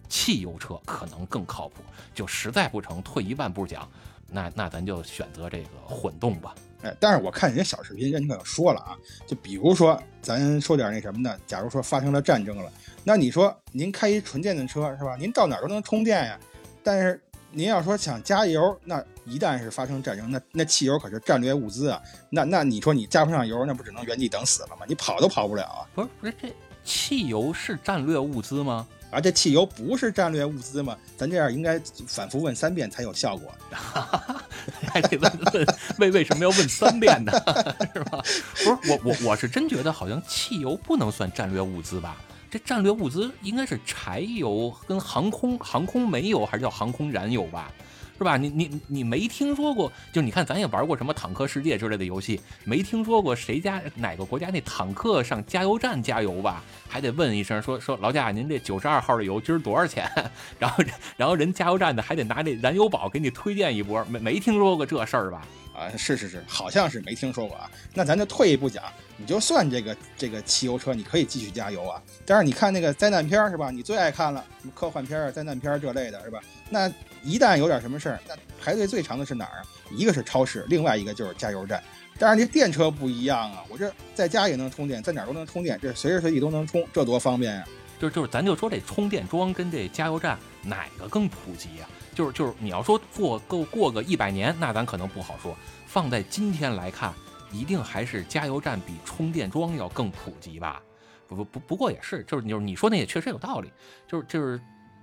汽油车可能更靠谱，就实在不成，退一万步讲，那那咱就选择这个混动吧。哎，但是我看人家小视频，人家可说了啊，就比如说咱说点那什么呢，假如说发生了战争了，那你说您开一纯电的车是吧？您到哪儿都能充电呀。但是您要说想加油，那一旦是发生战争，那那汽油可是战略物资啊。那那你说你加不上油，那不只能原地等死了吗？你跑都跑不了啊。不是不是，这汽油是战略物资吗？而且汽油不是战略物资吗？咱这样应该反复问三遍才有效果。还得问问为为什么要问三遍呢？是吧？不是我我我是真觉得好像汽油不能算战略物资吧？这战略物资应该是柴油跟航空航空煤油还是叫航空燃油吧？是吧？你你你没听说过？就你看，咱也玩过什么坦克世界之类的游戏，没听说过谁家哪个国家那坦克上加油站加油吧？还得问一声，说说劳驾，您这九十二号的油今儿多少钱？然后然后人加油站的还得拿这燃油宝给你推荐一波，没没听说过这事儿吧？啊，是是是，好像是没听说过啊。那咱就退一步讲，你就算这个这个汽油车，你可以继续加油啊。但是你看那个灾难片是吧？你最爱看了，什么科幻片啊、灾难片这类的是吧？那一旦有点什么事儿，那排队最长的是哪儿啊？一个是超市，另外一个就是加油站。但是这电车不一样啊，我这在家也能充电，在哪儿都能充电，这随时随地都能充，这多方便呀！就就是咱就说这充电桩跟这加油站哪个更普及呀？就是就是你要说过够过个一百年，那咱可能不好说。放在今天来看，一定还是加油站比充电桩要更普及吧？不不不，不过也是，就是就是你说那也确实有道理，就是就是。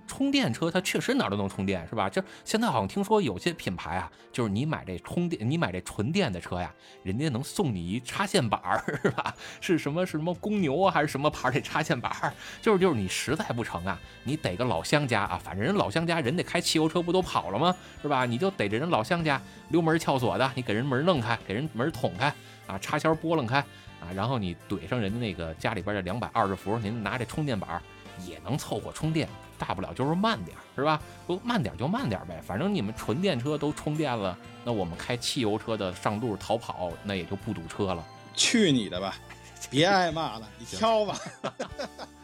充电车它确实哪儿都能充电，是吧？就现在好像听说有些品牌啊，就是你买这充电，你买这纯电的车呀，人家能送你一插线板儿，是吧？是什么什么公牛啊，还是什么牌儿这插线板儿？就是就是你实在不成啊，你逮个老乡家啊，反正人老乡家人得开汽油车不都跑了吗？是吧？你就逮着人老乡家溜门撬锁的，你给人门弄开，给人门捅开啊，插销拨楞开啊，然后你怼上人家那个家里边的两百二十伏，您拿这充电板儿也能凑合充电。大不了就是慢点儿，是吧？不慢点就慢点呗，反正你们纯电车都充电了，那我们开汽油车的上路逃跑，那也就不堵车了。去你的吧！别挨骂了，你挑吧。